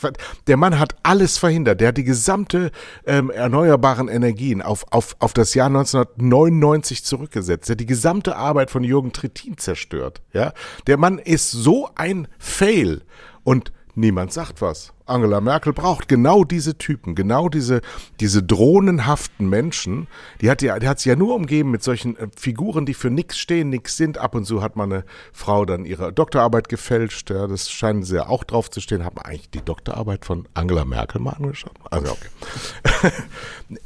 Der Mann hat alles verhindert. Der hat die gesamte ähm, erneuerbaren Energien auf, auf, auf das Jahr 1999 zurückgesetzt. Der hat die gesamte Arbeit von Jürgen Trittin zerstört. Ja, der Mann ist so ein Fail und niemand sagt was. Angela Merkel braucht genau diese Typen, genau diese, diese drohnenhaften Menschen. Die hat, ja, die hat sich ja nur umgeben mit solchen äh, Figuren, die für nichts stehen, nichts sind. Ab und zu hat man eine Frau dann ihre Doktorarbeit gefälscht. Ja, das scheinen sie ja auch drauf zu stehen. Hat man eigentlich die Doktorarbeit von Angela Merkel mal angeschaut? Also, okay.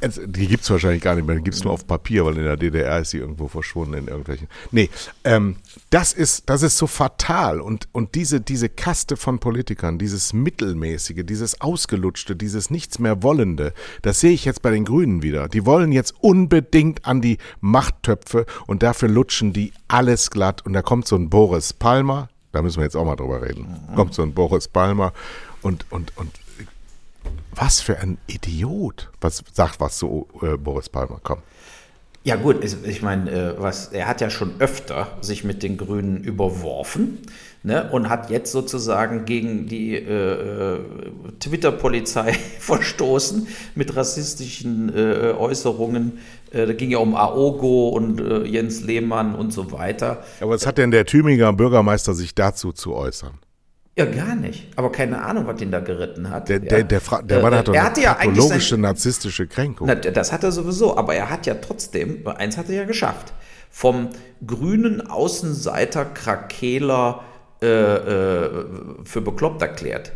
die gibt's wahrscheinlich gar nicht mehr. Die gibt's nur auf Papier, weil in der DDR ist sie irgendwo verschwunden in irgendwelchen. Nee, ähm, das ist, das ist so fatal. Und, und diese, diese Kaste von Politikern, dieses mittelmäßige, Einzige, dieses Ausgelutschte, dieses Nichts mehr Wollende, das sehe ich jetzt bei den Grünen wieder. Die wollen jetzt unbedingt an die Machttöpfe und dafür lutschen die alles glatt. Und da kommt so ein Boris Palmer, da müssen wir jetzt auch mal drüber reden, kommt so ein Boris Palmer und, und, und was für ein Idiot. Was sagt was so äh, Boris Palmer? Komm. Ja gut, ich meine, äh, was er hat ja schon öfter sich mit den Grünen überworfen ne, und hat jetzt sozusagen gegen die äh, äh Twitter-Polizei verstoßen mit rassistischen äh, Äußerungen. Äh, da ging ja um Aogo und äh, Jens Lehmann und so weiter. Aber was hat denn der Tübinger Bürgermeister sich dazu zu äußern? Ja, gar nicht. Aber keine Ahnung, was den da geritten hat. Der, der, der, der, der Mann hat doch eine hatte ja pathologische, sein, narzisstische Kränkung. Na, das hat er sowieso, aber er hat ja trotzdem, eins hat er ja geschafft, vom grünen Außenseiter Krakeler äh, äh, für bekloppt erklärt,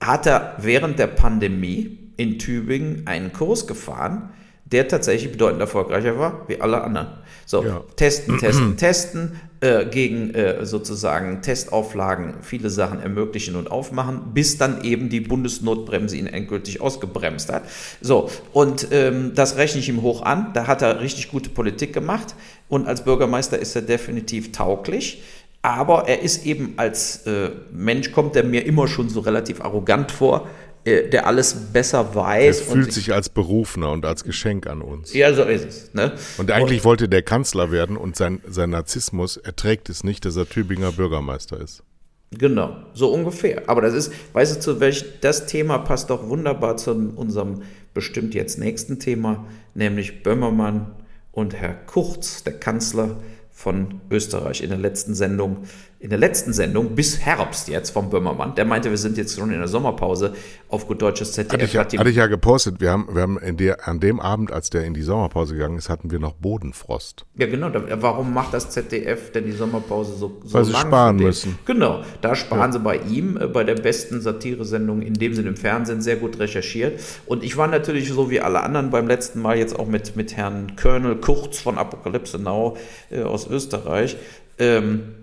hat er während der Pandemie in Tübingen einen Kurs gefahren, der tatsächlich bedeutend erfolgreicher war wie alle anderen. So, ja. testen, testen, testen, äh, gegen äh, sozusagen Testauflagen viele Sachen ermöglichen und aufmachen, bis dann eben die Bundesnotbremse ihn endgültig ausgebremst hat. So, und ähm, das rechne ich ihm hoch an. Da hat er richtig gute Politik gemacht und als Bürgermeister ist er definitiv tauglich. Aber er ist eben als äh, Mensch, kommt er mir immer schon so relativ arrogant vor äh, der alles besser weiß. Er fühlt sich als Berufener und als Geschenk an uns. Ja, so ist es. Ne? Und eigentlich und, wollte der Kanzler werden und sein, sein Narzissmus erträgt es nicht, dass er Tübinger Bürgermeister ist. Genau, so ungefähr. Aber das ist, weißt du, zu welch, das Thema passt doch wunderbar zu unserem bestimmt jetzt nächsten Thema, nämlich Böhmermann und Herr Kurz, der Kanzler von Österreich in der letzten Sendung in der letzten Sendung bis Herbst jetzt vom Böhmermann. Der meinte, wir sind jetzt schon in der Sommerpause auf gut deutsches ZDF. Hatte ich, ja, hatte ich ja gepostet. Wir haben, wir haben der, an dem Abend, als der in die Sommerpause gegangen ist, hatten wir noch Bodenfrost. Ja, genau. Warum macht das ZDF denn die Sommerpause so, so Weil sie sparen müssen. Genau. Da sparen ja. sie bei ihm, äh, bei der besten Satiresendung in dem Sinne im Fernsehen, sehr gut recherchiert. Und ich war natürlich so wie alle anderen beim letzten Mal jetzt auch mit, mit Herrn Colonel Kurz von Apokalypse Now äh, aus Österreich. Ähm,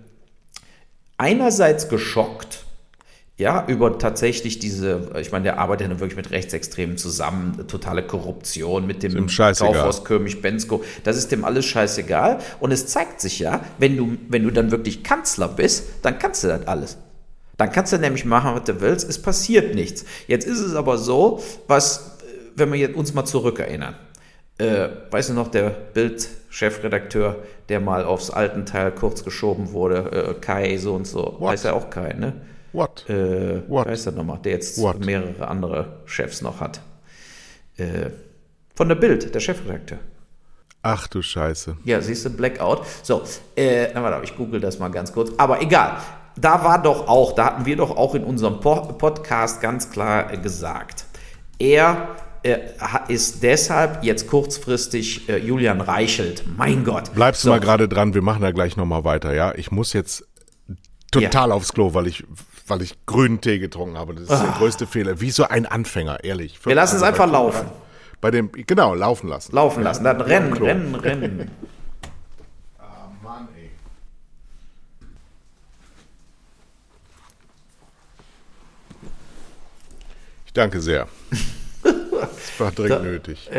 einerseits geschockt, ja, über tatsächlich diese, ich meine, der arbeitet ja wirklich mit Rechtsextremen zusammen, totale Korruption mit dem Kaufhaus König Bensko, das ist dem alles scheißegal. Und es zeigt sich ja, wenn du, wenn du dann wirklich Kanzler bist, dann kannst du das alles. Dann kannst du nämlich machen, was du willst, es passiert nichts. Jetzt ist es aber so, was, wenn wir uns mal zurückerinnern, äh, weißt du noch, der Bild-Chefredakteur, der mal aufs alten Teil kurz geschoben wurde, äh, Kai so und so, What? heißt er auch Kai, ne? What? Äh, What? Heißt er nochmal, der jetzt What? mehrere andere Chefs noch hat. Äh, von der Bild, der Chefredakteur. Ach du Scheiße. Ja, siehst du, Blackout. So, äh, na, warte, ich google das mal ganz kurz. Aber egal. Da war doch auch, da hatten wir doch auch in unserem Podcast ganz klar gesagt, er ist deshalb jetzt kurzfristig äh, Julian Reichelt. Mein Gott. Bleibst so. du mal gerade dran, wir machen da gleich nochmal weiter, ja? Ich muss jetzt total ja. aufs Klo, weil ich, weil ich grünen Tee getrunken habe. Das ist ah. der größte Fehler. Wie so ein Anfänger, ehrlich. Wir lassen es einfach laufen. Bei dem, genau, laufen lassen. Laufen lassen, dann rennen, rennen, rennen. Ich danke sehr. War dringend da, nötig.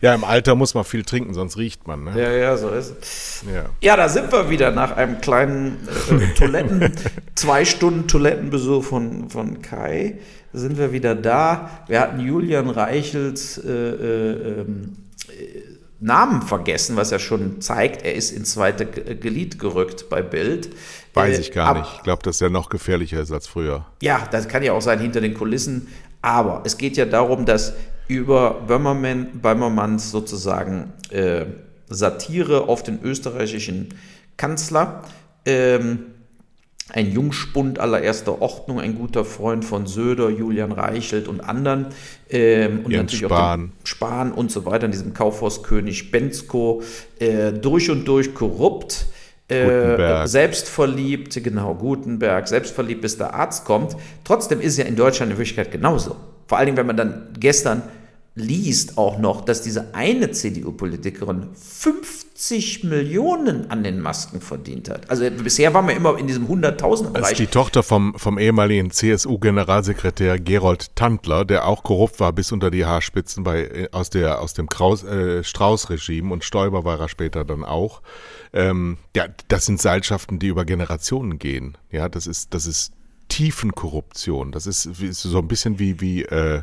Ja, im Alter muss man viel trinken, sonst riecht man. Ne? Ja, ja, so ist es. Ja. ja, da sind wir wieder nach einem kleinen äh, Toiletten, zwei Stunden Toilettenbesuch von, von Kai. Sind wir wieder da. Wir hatten Julian Reichels äh, äh, ähm, Namen vergessen, was ja schon zeigt, er ist ins zweite Glied gerückt bei Bild. Weiß äh, ich gar nicht. Ich glaube, dass er noch gefährlicher ist als früher. Ja, das kann ja auch sein hinter den Kulissen. Aber es geht ja darum, dass über Böhmermann, Böhmermanns sozusagen äh, Satire auf den österreichischen Kanzler ähm, ein Jungspund allererster Ordnung, ein guter Freund von Söder, Julian Reichelt und anderen. Ähm, und Jens natürlich Spahn. auch Spahn und so weiter, in diesem Kaufhauskönig Bensko, äh, durch und durch korrupt. Äh, selbstverliebt, genau, Gutenberg, selbstverliebt, bis der Arzt kommt. Trotzdem ist ja in Deutschland in Wirklichkeit genauso. Vor allen Dingen, wenn man dann gestern liest auch noch, dass diese eine CDU-Politikerin 50 Millionen an den Masken verdient hat. Also bisher waren wir immer in diesem 100.000 Bereich. Das ist die Tochter vom, vom ehemaligen CSU-Generalsekretär Gerold Tandler, der auch korrupt war bis unter die Haarspitzen bei, äh, aus, der, aus dem äh, Strauß-Regime und Stoiber war er später dann auch. Ähm, ja, das sind Seilschaften, die über Generationen gehen. Ja, das ist, das ist Tiefenkorruption. Das ist, ist so ein bisschen wie, wie, äh,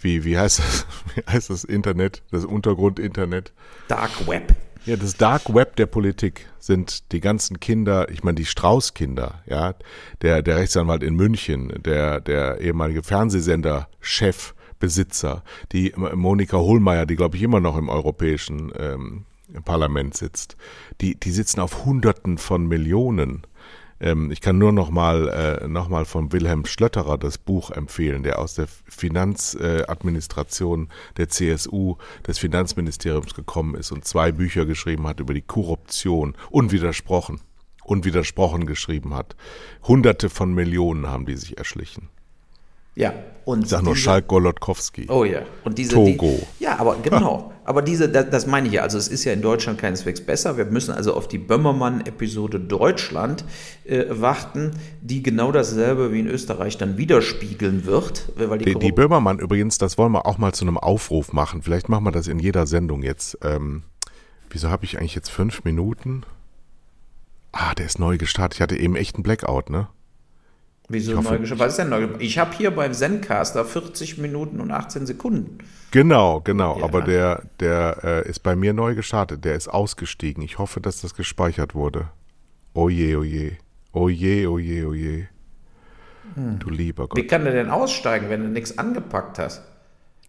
wie, wie heißt das, wie heißt das Internet, das Untergrundinternet? Dark Web. Ja, das Dark Web der Politik sind die ganzen Kinder, ich meine die Strauß-Kinder, ja, der, der Rechtsanwalt in München, der, der ehemalige Fernsehsender-Chef, Besitzer, die Monika Hohlmeier, die glaube ich immer noch im europäischen ähm, Parlament sitzt, die, die sitzen auf Hunderten von Millionen ähm, ich kann nur noch mal, äh, noch mal von Wilhelm Schlötterer das Buch empfehlen, der aus der Finanzadministration äh, der CSU des Finanzministeriums gekommen ist und zwei Bücher geschrieben hat über die Korruption, unwidersprochen, unwidersprochen geschrieben hat. Hunderte von Millionen haben die sich erschlichen. Ja, und. Ich sag nur Schalk Golodkowski. Oh ja. Und diese. Togo. Die, ja, aber genau. aber diese, das, das, meine ich ja. Also, es ist ja in Deutschland keineswegs besser. Wir müssen also auf die Böhmermann-Episode Deutschland äh, warten, die genau dasselbe wie in Österreich dann widerspiegeln wird. Weil die, die, die Böhmermann übrigens, das wollen wir auch mal zu einem Aufruf machen. Vielleicht machen wir das in jeder Sendung jetzt. Ähm, wieso habe ich eigentlich jetzt fünf Minuten? Ah, der ist neu gestartet. Ich hatte eben echt einen Blackout, ne? Wieso neu gestartet? Was ist denn neu Ich habe hier beim Zencaster 40 Minuten und 18 Sekunden. Genau, genau. Ja. Aber der, der äh, ist bei mir neu gestartet. Der ist ausgestiegen. Ich hoffe, dass das gespeichert wurde. Oh je, oh je. Oh je, oh je, oh je. Hm. Du lieber Gott. Wie kann der denn aussteigen, wenn du nichts angepackt hast?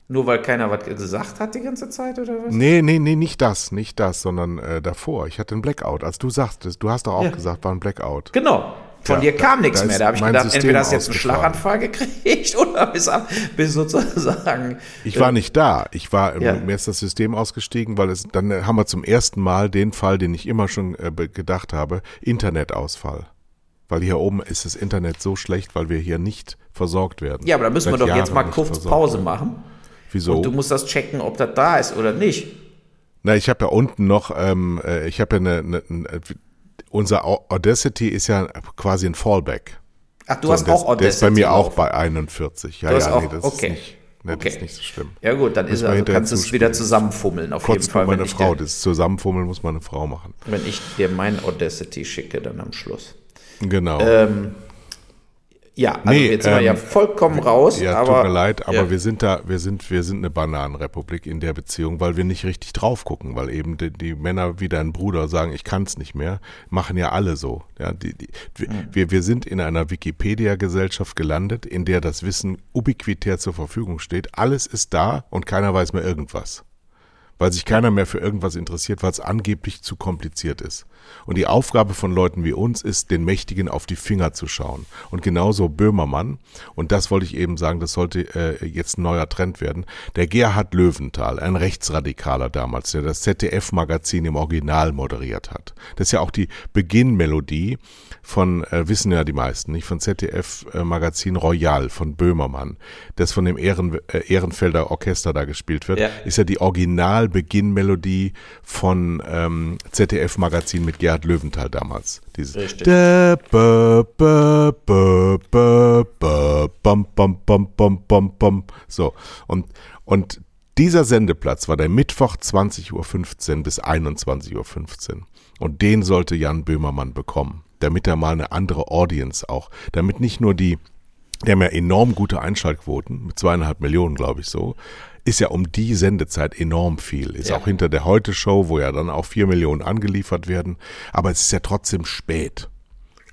Nur weil keiner was gesagt hat die ganze Zeit oder was? Nee, nee, nee, nicht das, nicht das, sondern äh, davor. Ich hatte einen Blackout. Als du sagtest, du hast doch auch ja. gesagt, war ein Blackout. Genau. Von ja, dir kam da, nichts da mehr. Da habe ich gedacht, System entweder hast du jetzt einen Schlaganfall gekriegt oder bis, ab, bis sozusagen. Ich war nicht da. Ich war, ja. mir ist das System ausgestiegen, weil es, dann haben wir zum ersten Mal den Fall, den ich immer schon äh, gedacht habe, Internetausfall. Weil hier oben ist das Internet so schlecht, weil wir hier nicht versorgt werden. Ja, aber da müssen Seit wir doch Jahren jetzt mal kurz Pause werden. machen. Wieso? Und du musst das checken, ob das da ist oder nicht. Na, ich habe ja unten noch, ähm, äh, ich habe ja eine, eine, eine unser Audacity ist ja quasi ein Fallback. Ach, du so, hast auch Audacity. Der ist bei mir auch bei 41. Ja, ja, nee, das okay. ist nicht. Nee, okay. das ist nicht so schlimm. Ja gut, dann ist also, kannst du es wieder zusammenfummeln auf Kurz jeden Fall. meine Frau, das Zusammenfummeln muss meine Frau machen. Wenn ich dir mein Audacity schicke, dann am Schluss. Genau. Ähm, ja, also nee, jetzt sind ähm, wir ja vollkommen raus. Ja, aber, tut mir leid, aber ja. wir sind da, wir sind, wir sind eine Bananenrepublik in der Beziehung, weil wir nicht richtig drauf gucken, weil eben die, die Männer wie dein Bruder sagen, ich kann es nicht mehr, machen ja alle so. Ja, die, die, mhm. wir, wir sind in einer Wikipedia-Gesellschaft gelandet, in der das Wissen ubiquitär zur Verfügung steht. Alles ist da und keiner weiß mehr irgendwas weil sich keiner mehr für irgendwas interessiert, weil es angeblich zu kompliziert ist. Und die Aufgabe von Leuten wie uns ist, den Mächtigen auf die Finger zu schauen. Und genauso Böhmermann, und das wollte ich eben sagen, das sollte äh, jetzt ein neuer Trend werden, der Gerhard Löwenthal, ein Rechtsradikaler damals, der das ZDF-Magazin im Original moderiert hat. Das ist ja auch die Beginnmelodie von, äh, wissen ja die meisten, nicht, von ZDF-Magazin Royal von Böhmermann, das von dem Ehren, äh, Ehrenfelder Orchester da gespielt wird, ja. ist ja die Original Beginnmelodie von ähm, ZDF-Magazin mit Gerhard Löwenthal damals. Dieses Richtig. So. Und, und dieser Sendeplatz war der Mittwoch 20.15 Uhr bis 21.15 Uhr. Und den sollte Jan Böhmermann bekommen, damit er mal eine andere Audience auch, damit nicht nur die, die haben ja enorm gute Einschaltquoten, mit zweieinhalb Millionen, glaube ich so, ist ja um die Sendezeit enorm viel. Ist ja. auch hinter der Heute-Show, wo ja dann auch vier Millionen angeliefert werden. Aber es ist ja trotzdem spät.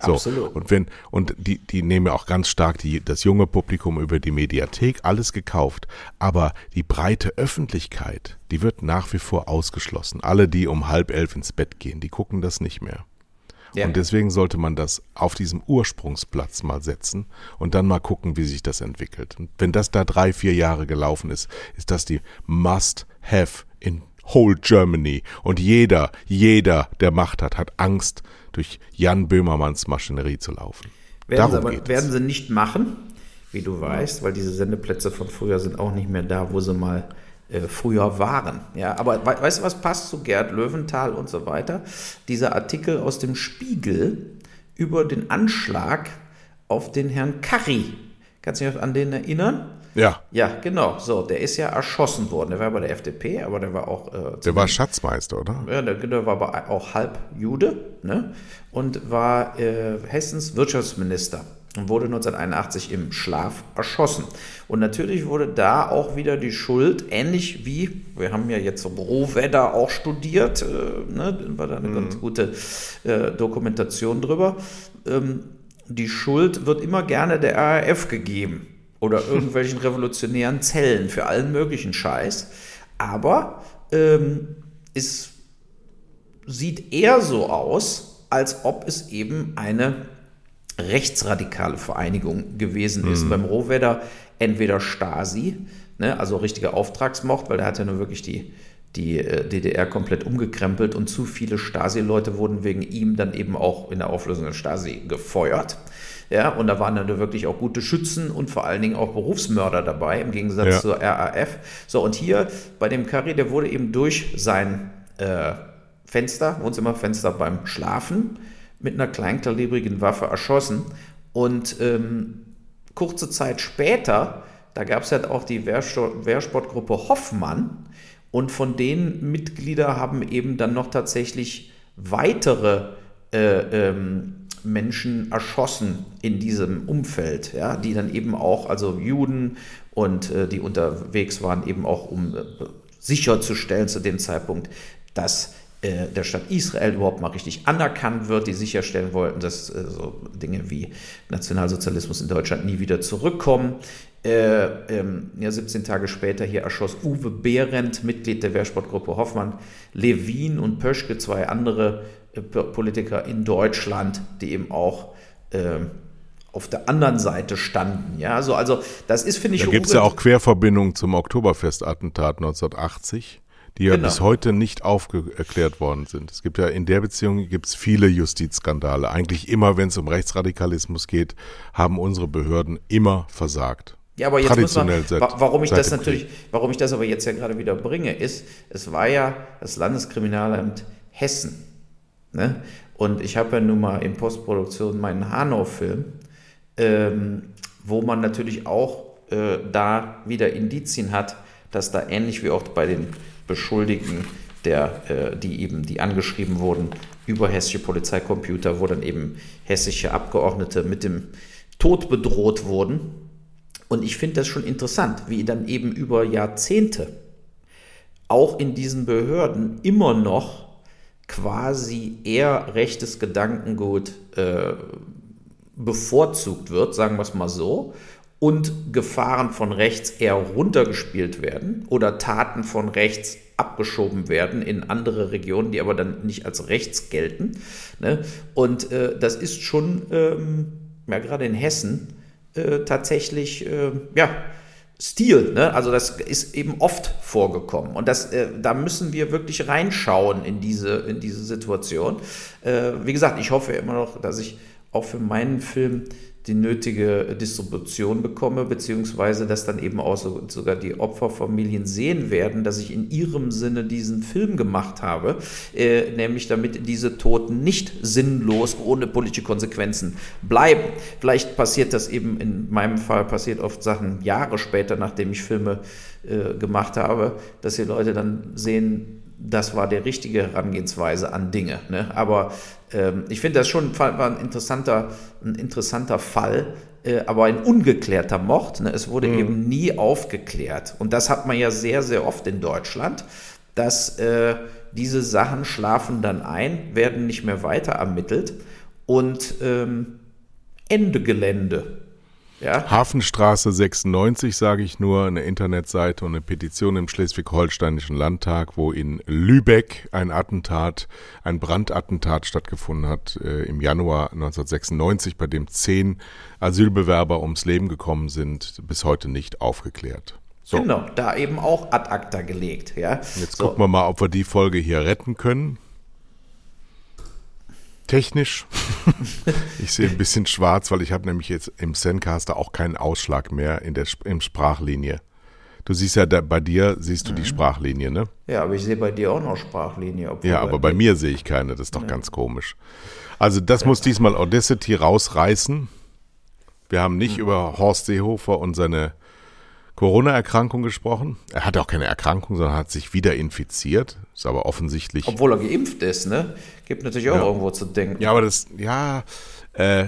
So. Absolut. Und wenn, und die, die nehmen ja auch ganz stark die, das junge Publikum über die Mediathek, alles gekauft. Aber die breite Öffentlichkeit, die wird nach wie vor ausgeschlossen. Alle, die um halb elf ins Bett gehen, die gucken das nicht mehr. Ja. Und deswegen sollte man das auf diesem Ursprungsplatz mal setzen und dann mal gucken, wie sich das entwickelt. Und wenn das da drei, vier Jahre gelaufen ist, ist das die Must-Have in whole Germany. Und jeder, jeder, der Macht hat, hat Angst, durch Jan Böhmermanns Maschinerie zu laufen. Werden, Darum sie, aber, werden sie nicht machen, wie du weißt, weil diese Sendeplätze von früher sind auch nicht mehr da, wo sie mal früher waren. Ja, aber we weißt du, was passt zu Gerd Löwenthal und so weiter? Dieser Artikel aus dem Spiegel über den Anschlag auf den Herrn Karri. Kannst du dich an den erinnern? Ja. Ja, genau. So, der ist ja erschossen worden. Der war bei der FDP, aber der war auch. Äh, der war Schatzmeister, oder? Ja, der, der war aber auch halb Jude ne? und war äh, Hessens Wirtschaftsminister und wurde 1981 im Schlaf erschossen. Und natürlich wurde da auch wieder die Schuld, ähnlich wie, wir haben ja jetzt so Rohwedder auch studiert, äh, ne, war da eine mhm. ganz gute äh, Dokumentation drüber. Ähm, die Schuld wird immer gerne der RAF gegeben oder irgendwelchen revolutionären Zellen für allen möglichen Scheiß. Aber ähm, es sieht eher so aus, als ob es eben eine rechtsradikale Vereinigung gewesen ist. Mhm. Beim Rohwedder entweder Stasi, ne, also richtiger Auftragsmord, weil er hat ja nur wirklich die, die äh, DDR komplett umgekrempelt und zu viele Stasi-Leute wurden wegen ihm dann eben auch in der Auflösung der Stasi gefeuert. Ja, und da waren dann wirklich auch gute Schützen und vor allen Dingen auch Berufsmörder dabei, im Gegensatz ja. zur RAF. So, und hier bei dem Curry, der wurde eben durch sein äh, Fenster, Wohnzimmerfenster beim Schlafen, mit einer kleinkalibrigen Waffe erschossen. Und ähm, kurze Zeit später, da gab es halt auch die Wehrsportgruppe Hoffmann. Und von den Mitgliedern haben eben dann noch tatsächlich weitere äh, ähm, Menschen erschossen in diesem Umfeld, ja, die dann eben auch, also Juden und äh, die unterwegs waren, eben auch um äh, sicherzustellen zu dem Zeitpunkt, dass der Staat Israel überhaupt mal richtig anerkannt wird, die sicherstellen wollten, dass äh, so Dinge wie Nationalsozialismus in Deutschland nie wieder zurückkommen. Äh, ähm, ja, 17 Tage später hier erschoss Uwe Behrendt, Mitglied der Wehrsportgruppe Hoffmann, Levin und Pöschke, zwei andere äh, Politiker in Deutschland, die eben auch äh, auf der anderen Seite standen. Ja, also, also das ist, finde ich. Da gibt es ja auch Querverbindungen zum Oktoberfestattentat 1980 die ja genau. bis heute nicht aufgeklärt worden sind. Es gibt ja in der Beziehung gibt's viele Justizskandale. Eigentlich immer, wenn es um Rechtsradikalismus geht, haben unsere Behörden immer versagt. Ja, aber jetzt muss man, warum ich das natürlich, warum ich das aber jetzt ja gerade wieder bringe, ist, es war ja das Landeskriminalamt Hessen, Ne? Und ich habe ja nun mal in Postproduktion meinen Hanau-Film, ähm, wo man natürlich auch äh, da wieder Indizien hat, dass da ähnlich wie auch bei den Beschuldigten, der, äh, die eben, die angeschrieben wurden über hessische Polizeicomputer, wo dann eben hessische Abgeordnete mit dem Tod bedroht wurden. Und ich finde das schon interessant, wie dann eben über Jahrzehnte auch in diesen Behörden immer noch quasi eher rechtes Gedankengut äh, bevorzugt wird, sagen wir es mal so, und Gefahren von rechts eher runtergespielt werden oder Taten von rechts abgeschoben werden in andere Regionen, die aber dann nicht als rechts gelten. Ne? Und äh, das ist schon, ähm, ja, gerade in Hessen, äh, tatsächlich, äh, ja, Stil. Ne? Also das ist eben oft vorgekommen. Und das, äh, da müssen wir wirklich reinschauen in diese, in diese Situation. Äh, wie gesagt, ich hoffe immer noch, dass ich auch für meinen Film die nötige Distribution bekomme, beziehungsweise dass dann eben auch so, sogar die Opferfamilien sehen werden, dass ich in ihrem Sinne diesen Film gemacht habe, äh, nämlich damit diese Toten nicht sinnlos ohne politische Konsequenzen bleiben. Vielleicht passiert das eben, in meinem Fall passiert oft Sachen Jahre später, nachdem ich Filme äh, gemacht habe, dass die Leute dann sehen, das war der richtige Herangehensweise an Dinge. Ne? Aber ich finde das schon war ein interessanter, ein interessanter Fall, äh, aber ein ungeklärter Mord. Ne? Es wurde mhm. eben nie aufgeklärt. Und das hat man ja sehr, sehr oft in Deutschland, dass äh, diese Sachen schlafen dann ein, werden nicht mehr weiter ermittelt und ähm, Ende Gelände. Ja? Hafenstraße 96, sage ich nur, eine Internetseite und eine Petition im Schleswig-Holsteinischen Landtag, wo in Lübeck ein Attentat, ein Brandattentat stattgefunden hat äh, im Januar 1996, bei dem zehn Asylbewerber ums Leben gekommen sind, bis heute nicht aufgeklärt. So. Genau, da eben auch ad acta gelegt. Ja? Jetzt so. gucken wir mal, ob wir die Folge hier retten können. Technisch. ich sehe ein bisschen schwarz, weil ich habe nämlich jetzt im Zencaster auch keinen Ausschlag mehr in der im Sprachlinie. Du siehst ja da, bei dir siehst du mhm. die Sprachlinie, ne? Ja, aber ich sehe bei dir auch noch Sprachlinie. Ja, aber bei mir sehe ich keine. Das ist doch ja. ganz komisch. Also das muss diesmal Audacity rausreißen. Wir haben nicht mhm. über Horst Seehofer und seine Corona-Erkrankung gesprochen. Er hatte auch keine Erkrankung, sondern hat sich wieder infiziert. Ist aber offensichtlich. Obwohl er geimpft ist, ne? Gibt natürlich auch ja. irgendwo zu denken. Ja, aber das, ja, äh,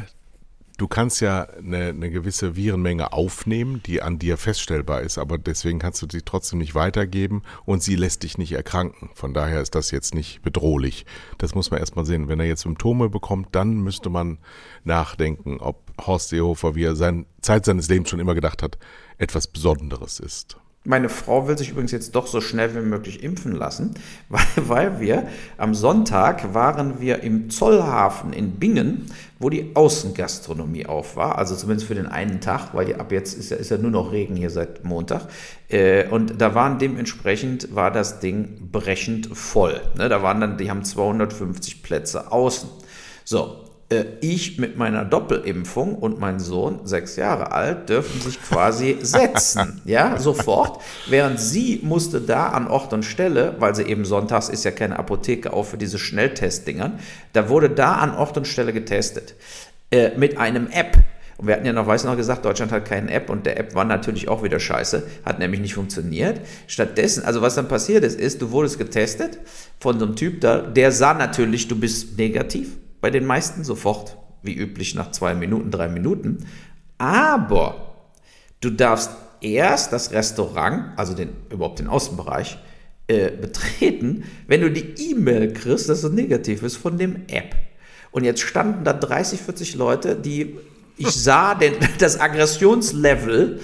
du kannst ja eine, eine, gewisse Virenmenge aufnehmen, die an dir feststellbar ist, aber deswegen kannst du sie trotzdem nicht weitergeben und sie lässt dich nicht erkranken. Von daher ist das jetzt nicht bedrohlich. Das muss man erstmal sehen. Wenn er jetzt Symptome bekommt, dann müsste man nachdenken, ob Horst Seehofer, wie er sein, Zeit seines Lebens schon immer gedacht hat, etwas Besonderes ist. Meine Frau will sich übrigens jetzt doch so schnell wie möglich impfen lassen, weil, weil wir am Sonntag waren wir im Zollhafen in Bingen, wo die Außengastronomie auf war, also zumindest für den einen Tag, weil ab jetzt ist ja, ist ja nur noch Regen hier seit Montag. Äh, und da waren dementsprechend, war das Ding brechend voll. Ne, da waren dann, die haben 250 Plätze außen. So, ich mit meiner Doppelimpfung und mein Sohn, sechs Jahre alt, dürfen sich quasi setzen, ja, sofort. Während sie musste da an Ort und Stelle, weil sie eben sonntags ist ja keine Apotheke auch für diese Schnelltestdingern, da wurde da an Ort und Stelle getestet. Äh, mit einem App. Und wir hatten ja noch, weiß noch gesagt, Deutschland hat keine App und der App war natürlich auch wieder scheiße, hat nämlich nicht funktioniert. Stattdessen, also was dann passiert ist, ist, du wurdest getestet von so einem Typ da, der sah natürlich, du bist negativ bei den meisten sofort, wie üblich nach zwei Minuten, drei Minuten. Aber du darfst erst das Restaurant, also den, überhaupt den Außenbereich, äh, betreten, wenn du die E-Mail kriegst, dass es negativ ist von dem App. Und jetzt standen da 30, 40 Leute, die ich sah den, das Aggressionslevel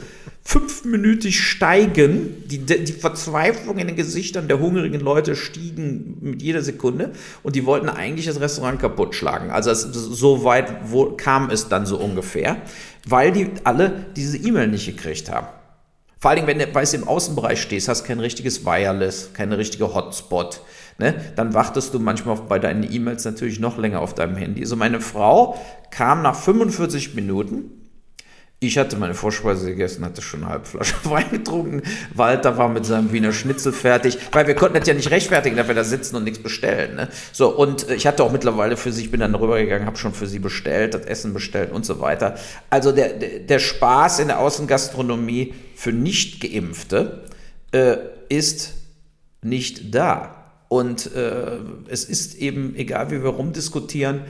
fünfminütig steigen. Die, die Verzweiflung in den Gesichtern der hungrigen Leute stiegen mit jeder Sekunde und die wollten eigentlich das Restaurant kaputt schlagen. Also es, so weit wo, kam es dann so ungefähr, weil die alle diese E-Mail nicht gekriegt haben. Vor allen Dingen, wenn du weißt, im Außenbereich stehst, hast kein richtiges Wireless, keine richtige Hotspot. Ne? Dann wartest du manchmal bei deinen E-Mails natürlich noch länger auf deinem Handy. Also meine Frau kam nach 45 Minuten ich hatte meine Vorspeise gegessen, hatte schon eine halbe Flasche Wein getrunken. Walter war mit seinem Wiener Schnitzel fertig, weil wir konnten das ja nicht rechtfertigen, dass wir da sitzen und nichts bestellen. Ne? So, und ich hatte auch mittlerweile für sie, ich bin dann rübergegangen, habe schon für sie bestellt, das Essen bestellt und so weiter. Also der, der Spaß in der Außengastronomie für Nicht-Geimpfte äh, ist nicht da. Und äh, es ist eben, egal wie wir rumdiskutieren,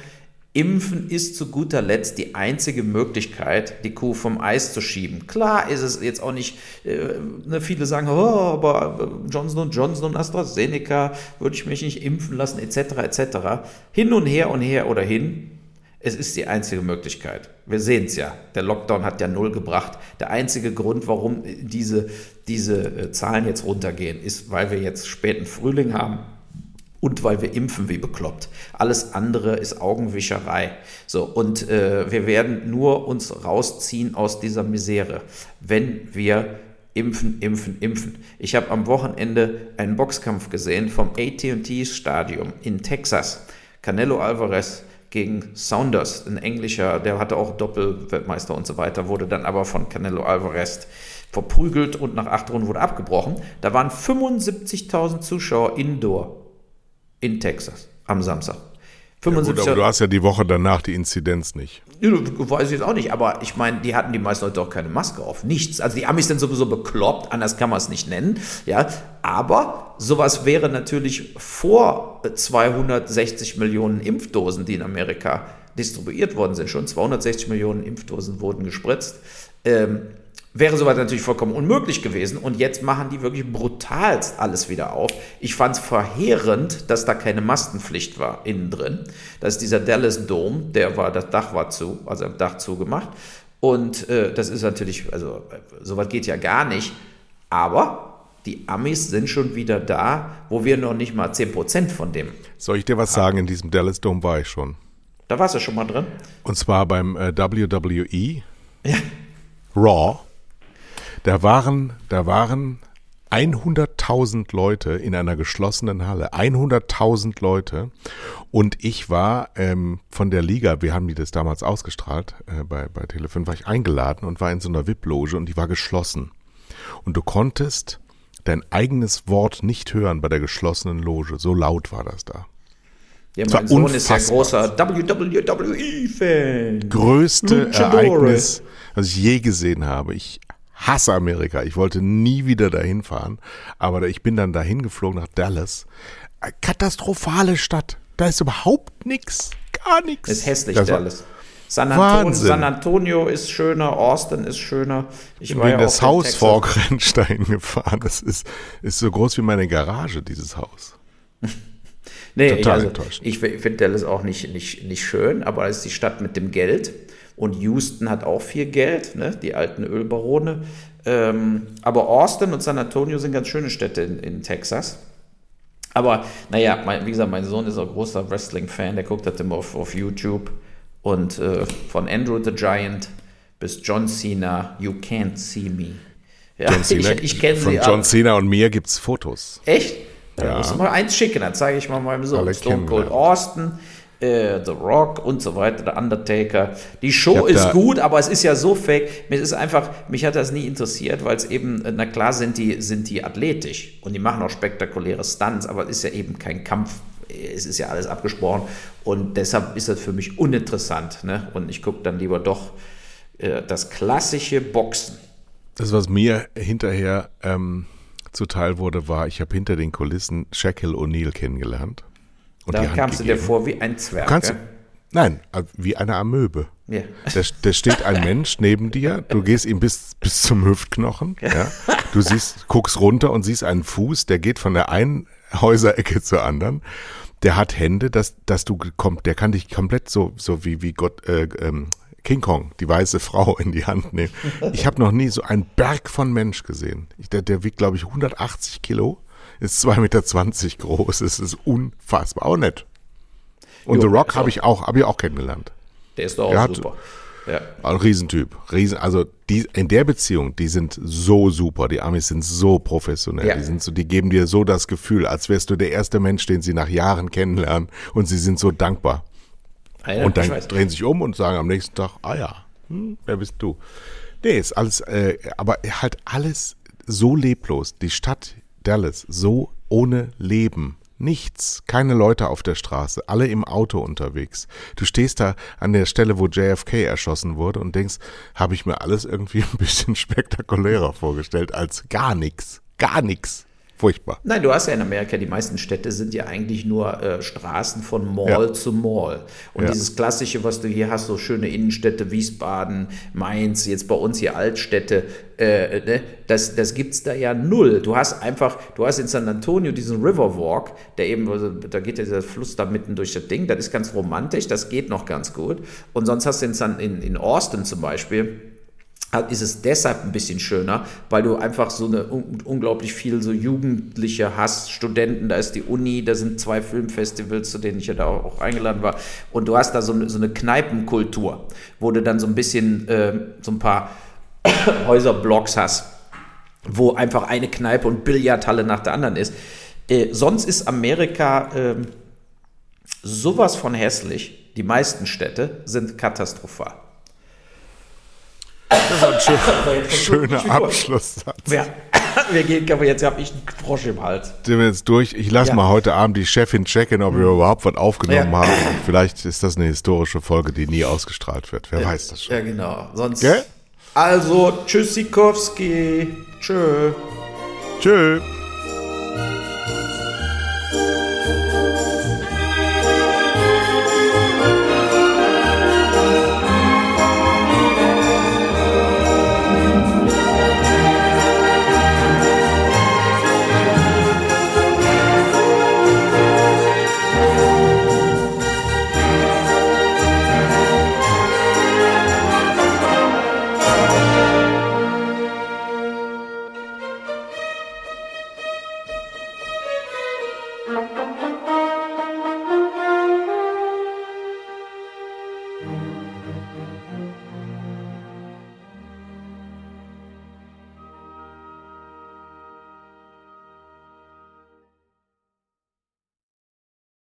Impfen ist zu guter Letzt die einzige Möglichkeit, die Kuh vom Eis zu schieben. Klar ist es jetzt auch nicht, äh, ne, viele sagen, oh, aber äh, Johnson Johnson und AstraZeneca würde ich mich nicht impfen lassen, etc., etc. Hin und her und her oder hin. Es ist die einzige Möglichkeit. Wir sehen es ja. Der Lockdown hat ja null gebracht. Der einzige Grund, warum diese, diese äh, Zahlen jetzt runtergehen, ist, weil wir jetzt späten Frühling haben und weil wir impfen wie bekloppt. Alles andere ist Augenwischerei. So, und äh, wir werden nur uns rausziehen aus dieser Misere, wenn wir impfen, impfen, impfen. Ich habe am Wochenende einen Boxkampf gesehen vom AT&T Stadium in Texas. Canelo Alvarez gegen Saunders, ein Englischer, der hatte auch Doppelweltmeister und so weiter, wurde dann aber von Canelo Alvarez verprügelt und nach acht Runden wurde abgebrochen. Da waren 75.000 Zuschauer indoor in Texas am Samstag. 75 ja gut, aber du hast ja die Woche danach die Inzidenz nicht. Ja, weiß ich jetzt auch nicht, aber ich meine, die hatten die meisten Leute auch keine Maske auf. Nichts. Also die Amis sind sowieso bekloppt, anders kann man es nicht nennen. Ja, aber sowas wäre natürlich vor 260 Millionen Impfdosen, die in Amerika distribuiert worden sind. Schon 260 Millionen Impfdosen wurden gespritzt. Ähm, wäre sowas natürlich vollkommen unmöglich gewesen. Und jetzt machen die wirklich brutalst alles wieder auf. Ich fand es verheerend, dass da keine Mastenpflicht war innen drin. Das ist dieser Dallas Dome, der war, das Dach war zu, also am Dach zugemacht. Und äh, das ist natürlich, also sowas geht ja gar nicht. Aber die Amis sind schon wieder da, wo wir noch nicht mal 10% von dem. Soll ich dir was haben. sagen? In diesem Dallas Dome war ich schon. Da warst du schon mal drin? Und zwar beim äh, WWE. Ja. Raw. Da waren, da waren 100.000 Leute in einer geschlossenen Halle. 100.000 Leute. Und ich war ähm, von der Liga, wir haben die das damals ausgestrahlt, äh, bei, bei Tele5 war ich eingeladen und war in so einer VIP-Loge und die war geschlossen. Und du konntest dein eigenes Wort nicht hören bei der geschlossenen Loge. So laut war das da. Ja, mein Sohn unfassbar. ist ja großer WWE-Fan. Größte Ereignis, was ich je gesehen habe. Ich hasse Amerika. Ich wollte nie wieder dahin fahren. Aber ich bin dann dahin geflogen nach Dallas. Katastrophale Stadt. Da ist überhaupt nichts. Gar nichts. Ist hässlich, das Dallas. San, Anton San, Antonio ist schöner, Austin ist schöner. Ich bin ja das Haus vor Grenzstein gefahren. Das ist, ist so groß wie meine Garage, dieses Haus. nee, Total also, enttäuschend. Ich finde Dallas auch nicht, nicht, nicht schön, aber es ist die Stadt mit dem Geld. Und Houston hat auch viel Geld, ne? die alten Ölbarone. Ähm, aber Austin und San Antonio sind ganz schöne Städte in, in Texas. Aber naja, mein, wie gesagt, mein Sohn ist auch großer Wrestling-Fan, der guckt das immer auf, auf YouTube. Und äh, von Andrew the Giant bis John Cena, You Can't See Me. Ja, John Cena, ich, ich kenne sie. Von John Cena und mir gibt es Fotos. Echt? Ja. Da musst du mal eins schicken, dann zeige ich mal meinem Sohn. Stone Cold Austin, äh, The Rock und so weiter, The Undertaker. Die Show ist gut, aber es ist ja so fake. Mir ist einfach, mich hat das nie interessiert, weil es eben, na klar sind die, sind die athletisch und die machen auch spektakuläre Stunts, aber es ist ja eben kein Kampf. Es ist ja alles abgesprochen und deshalb ist das für mich uninteressant. Ne? Und ich gucke dann lieber doch äh, das klassische Boxen. Das, was mir hinterher ähm, zuteil wurde, war, ich habe hinter den Kulissen Shaquille O'Neal kennengelernt. Und da kamst du dir vor wie ein Zwerg. Kannst, ja? Nein, äh, wie eine Amöbe. Ja. Da, da, steht ein Mensch neben dir, du gehst ihm bis, bis zum Hüftknochen, ja. du siehst, guckst runter und siehst einen Fuß, der geht von der einen Häuserecke zur anderen. Der hat Hände, dass, dass du kommt, der kann dich komplett so, so wie, wie Gott, äh, ähm, King Kong, die weiße Frau in die Hand nehmen. Ich habe noch nie so einen Berg von Mensch gesehen. Ich, der, der wiegt, glaube ich, 180 Kilo ist 2,20 Meter groß. Es ist unfassbar. Auch nett. Und jo, The Rock habe ich auch, habe ich auch kennengelernt. Der ist doch auch super. Ja. Ein Riesentyp. Riesen, also die, in der Beziehung, die sind so super. Die Amis sind so professionell. Ja. Die sind so, die geben dir so das Gefühl, als wärst du der erste Mensch, den sie nach Jahren kennenlernen. Und sie sind so dankbar. Ah ja, und dann drehen sich um und sagen am nächsten Tag, ah ja, hm, wer bist du? Nee, ist alles, äh, aber halt alles so leblos. Die Stadt Dallas so ohne Leben. Nichts, keine Leute auf der Straße, alle im Auto unterwegs. Du stehst da an der Stelle, wo JFK erschossen wurde und denkst, habe ich mir alles irgendwie ein bisschen spektakulärer vorgestellt als gar nichts, gar nichts. Furchtbar. Nein, du hast ja in Amerika, die meisten Städte sind ja eigentlich nur äh, Straßen von Mall ja. zu Mall. Und ja. dieses Klassische, was du hier hast, so schöne Innenstädte, Wiesbaden, Mainz, jetzt bei uns hier Altstädte, äh, ne, das, das gibt es da ja null. Du hast einfach, du hast in San Antonio diesen Riverwalk, der eben, also, da geht ja dieser Fluss da mitten durch das Ding, das ist ganz romantisch, das geht noch ganz gut. Und sonst hast du in, San, in, in Austin zum Beispiel, ist es deshalb ein bisschen schöner, weil du einfach so eine un unglaublich viel so Jugendliche hast, Studenten, da ist die Uni, da sind zwei Filmfestivals, zu denen ich ja da auch eingeladen war und du hast da so eine, so eine Kneipenkultur, wo du dann so ein bisschen äh, so ein paar Häuserblocks hast, wo einfach eine Kneipe und Billardhalle nach der anderen ist. Äh, sonst ist Amerika äh, sowas von hässlich Die meisten Städte sind katastrophal. Das ist ein schön, schöner Abschlusssatz. Ja, wir gehen, aber jetzt habe ich einen Frosch im Hals. Sind wir jetzt durch? Ich lasse Ja. mal heute Abend die Chefin checken, ob wir überhaupt was aufgenommen Ja. haben. Vielleicht ist das eine historische Folge, die nie ausgestrahlt wird. Wer weiß das schon. Ja, genau. Sonst. Gell? Also, Tschüssikowski. Tschö. Tschö.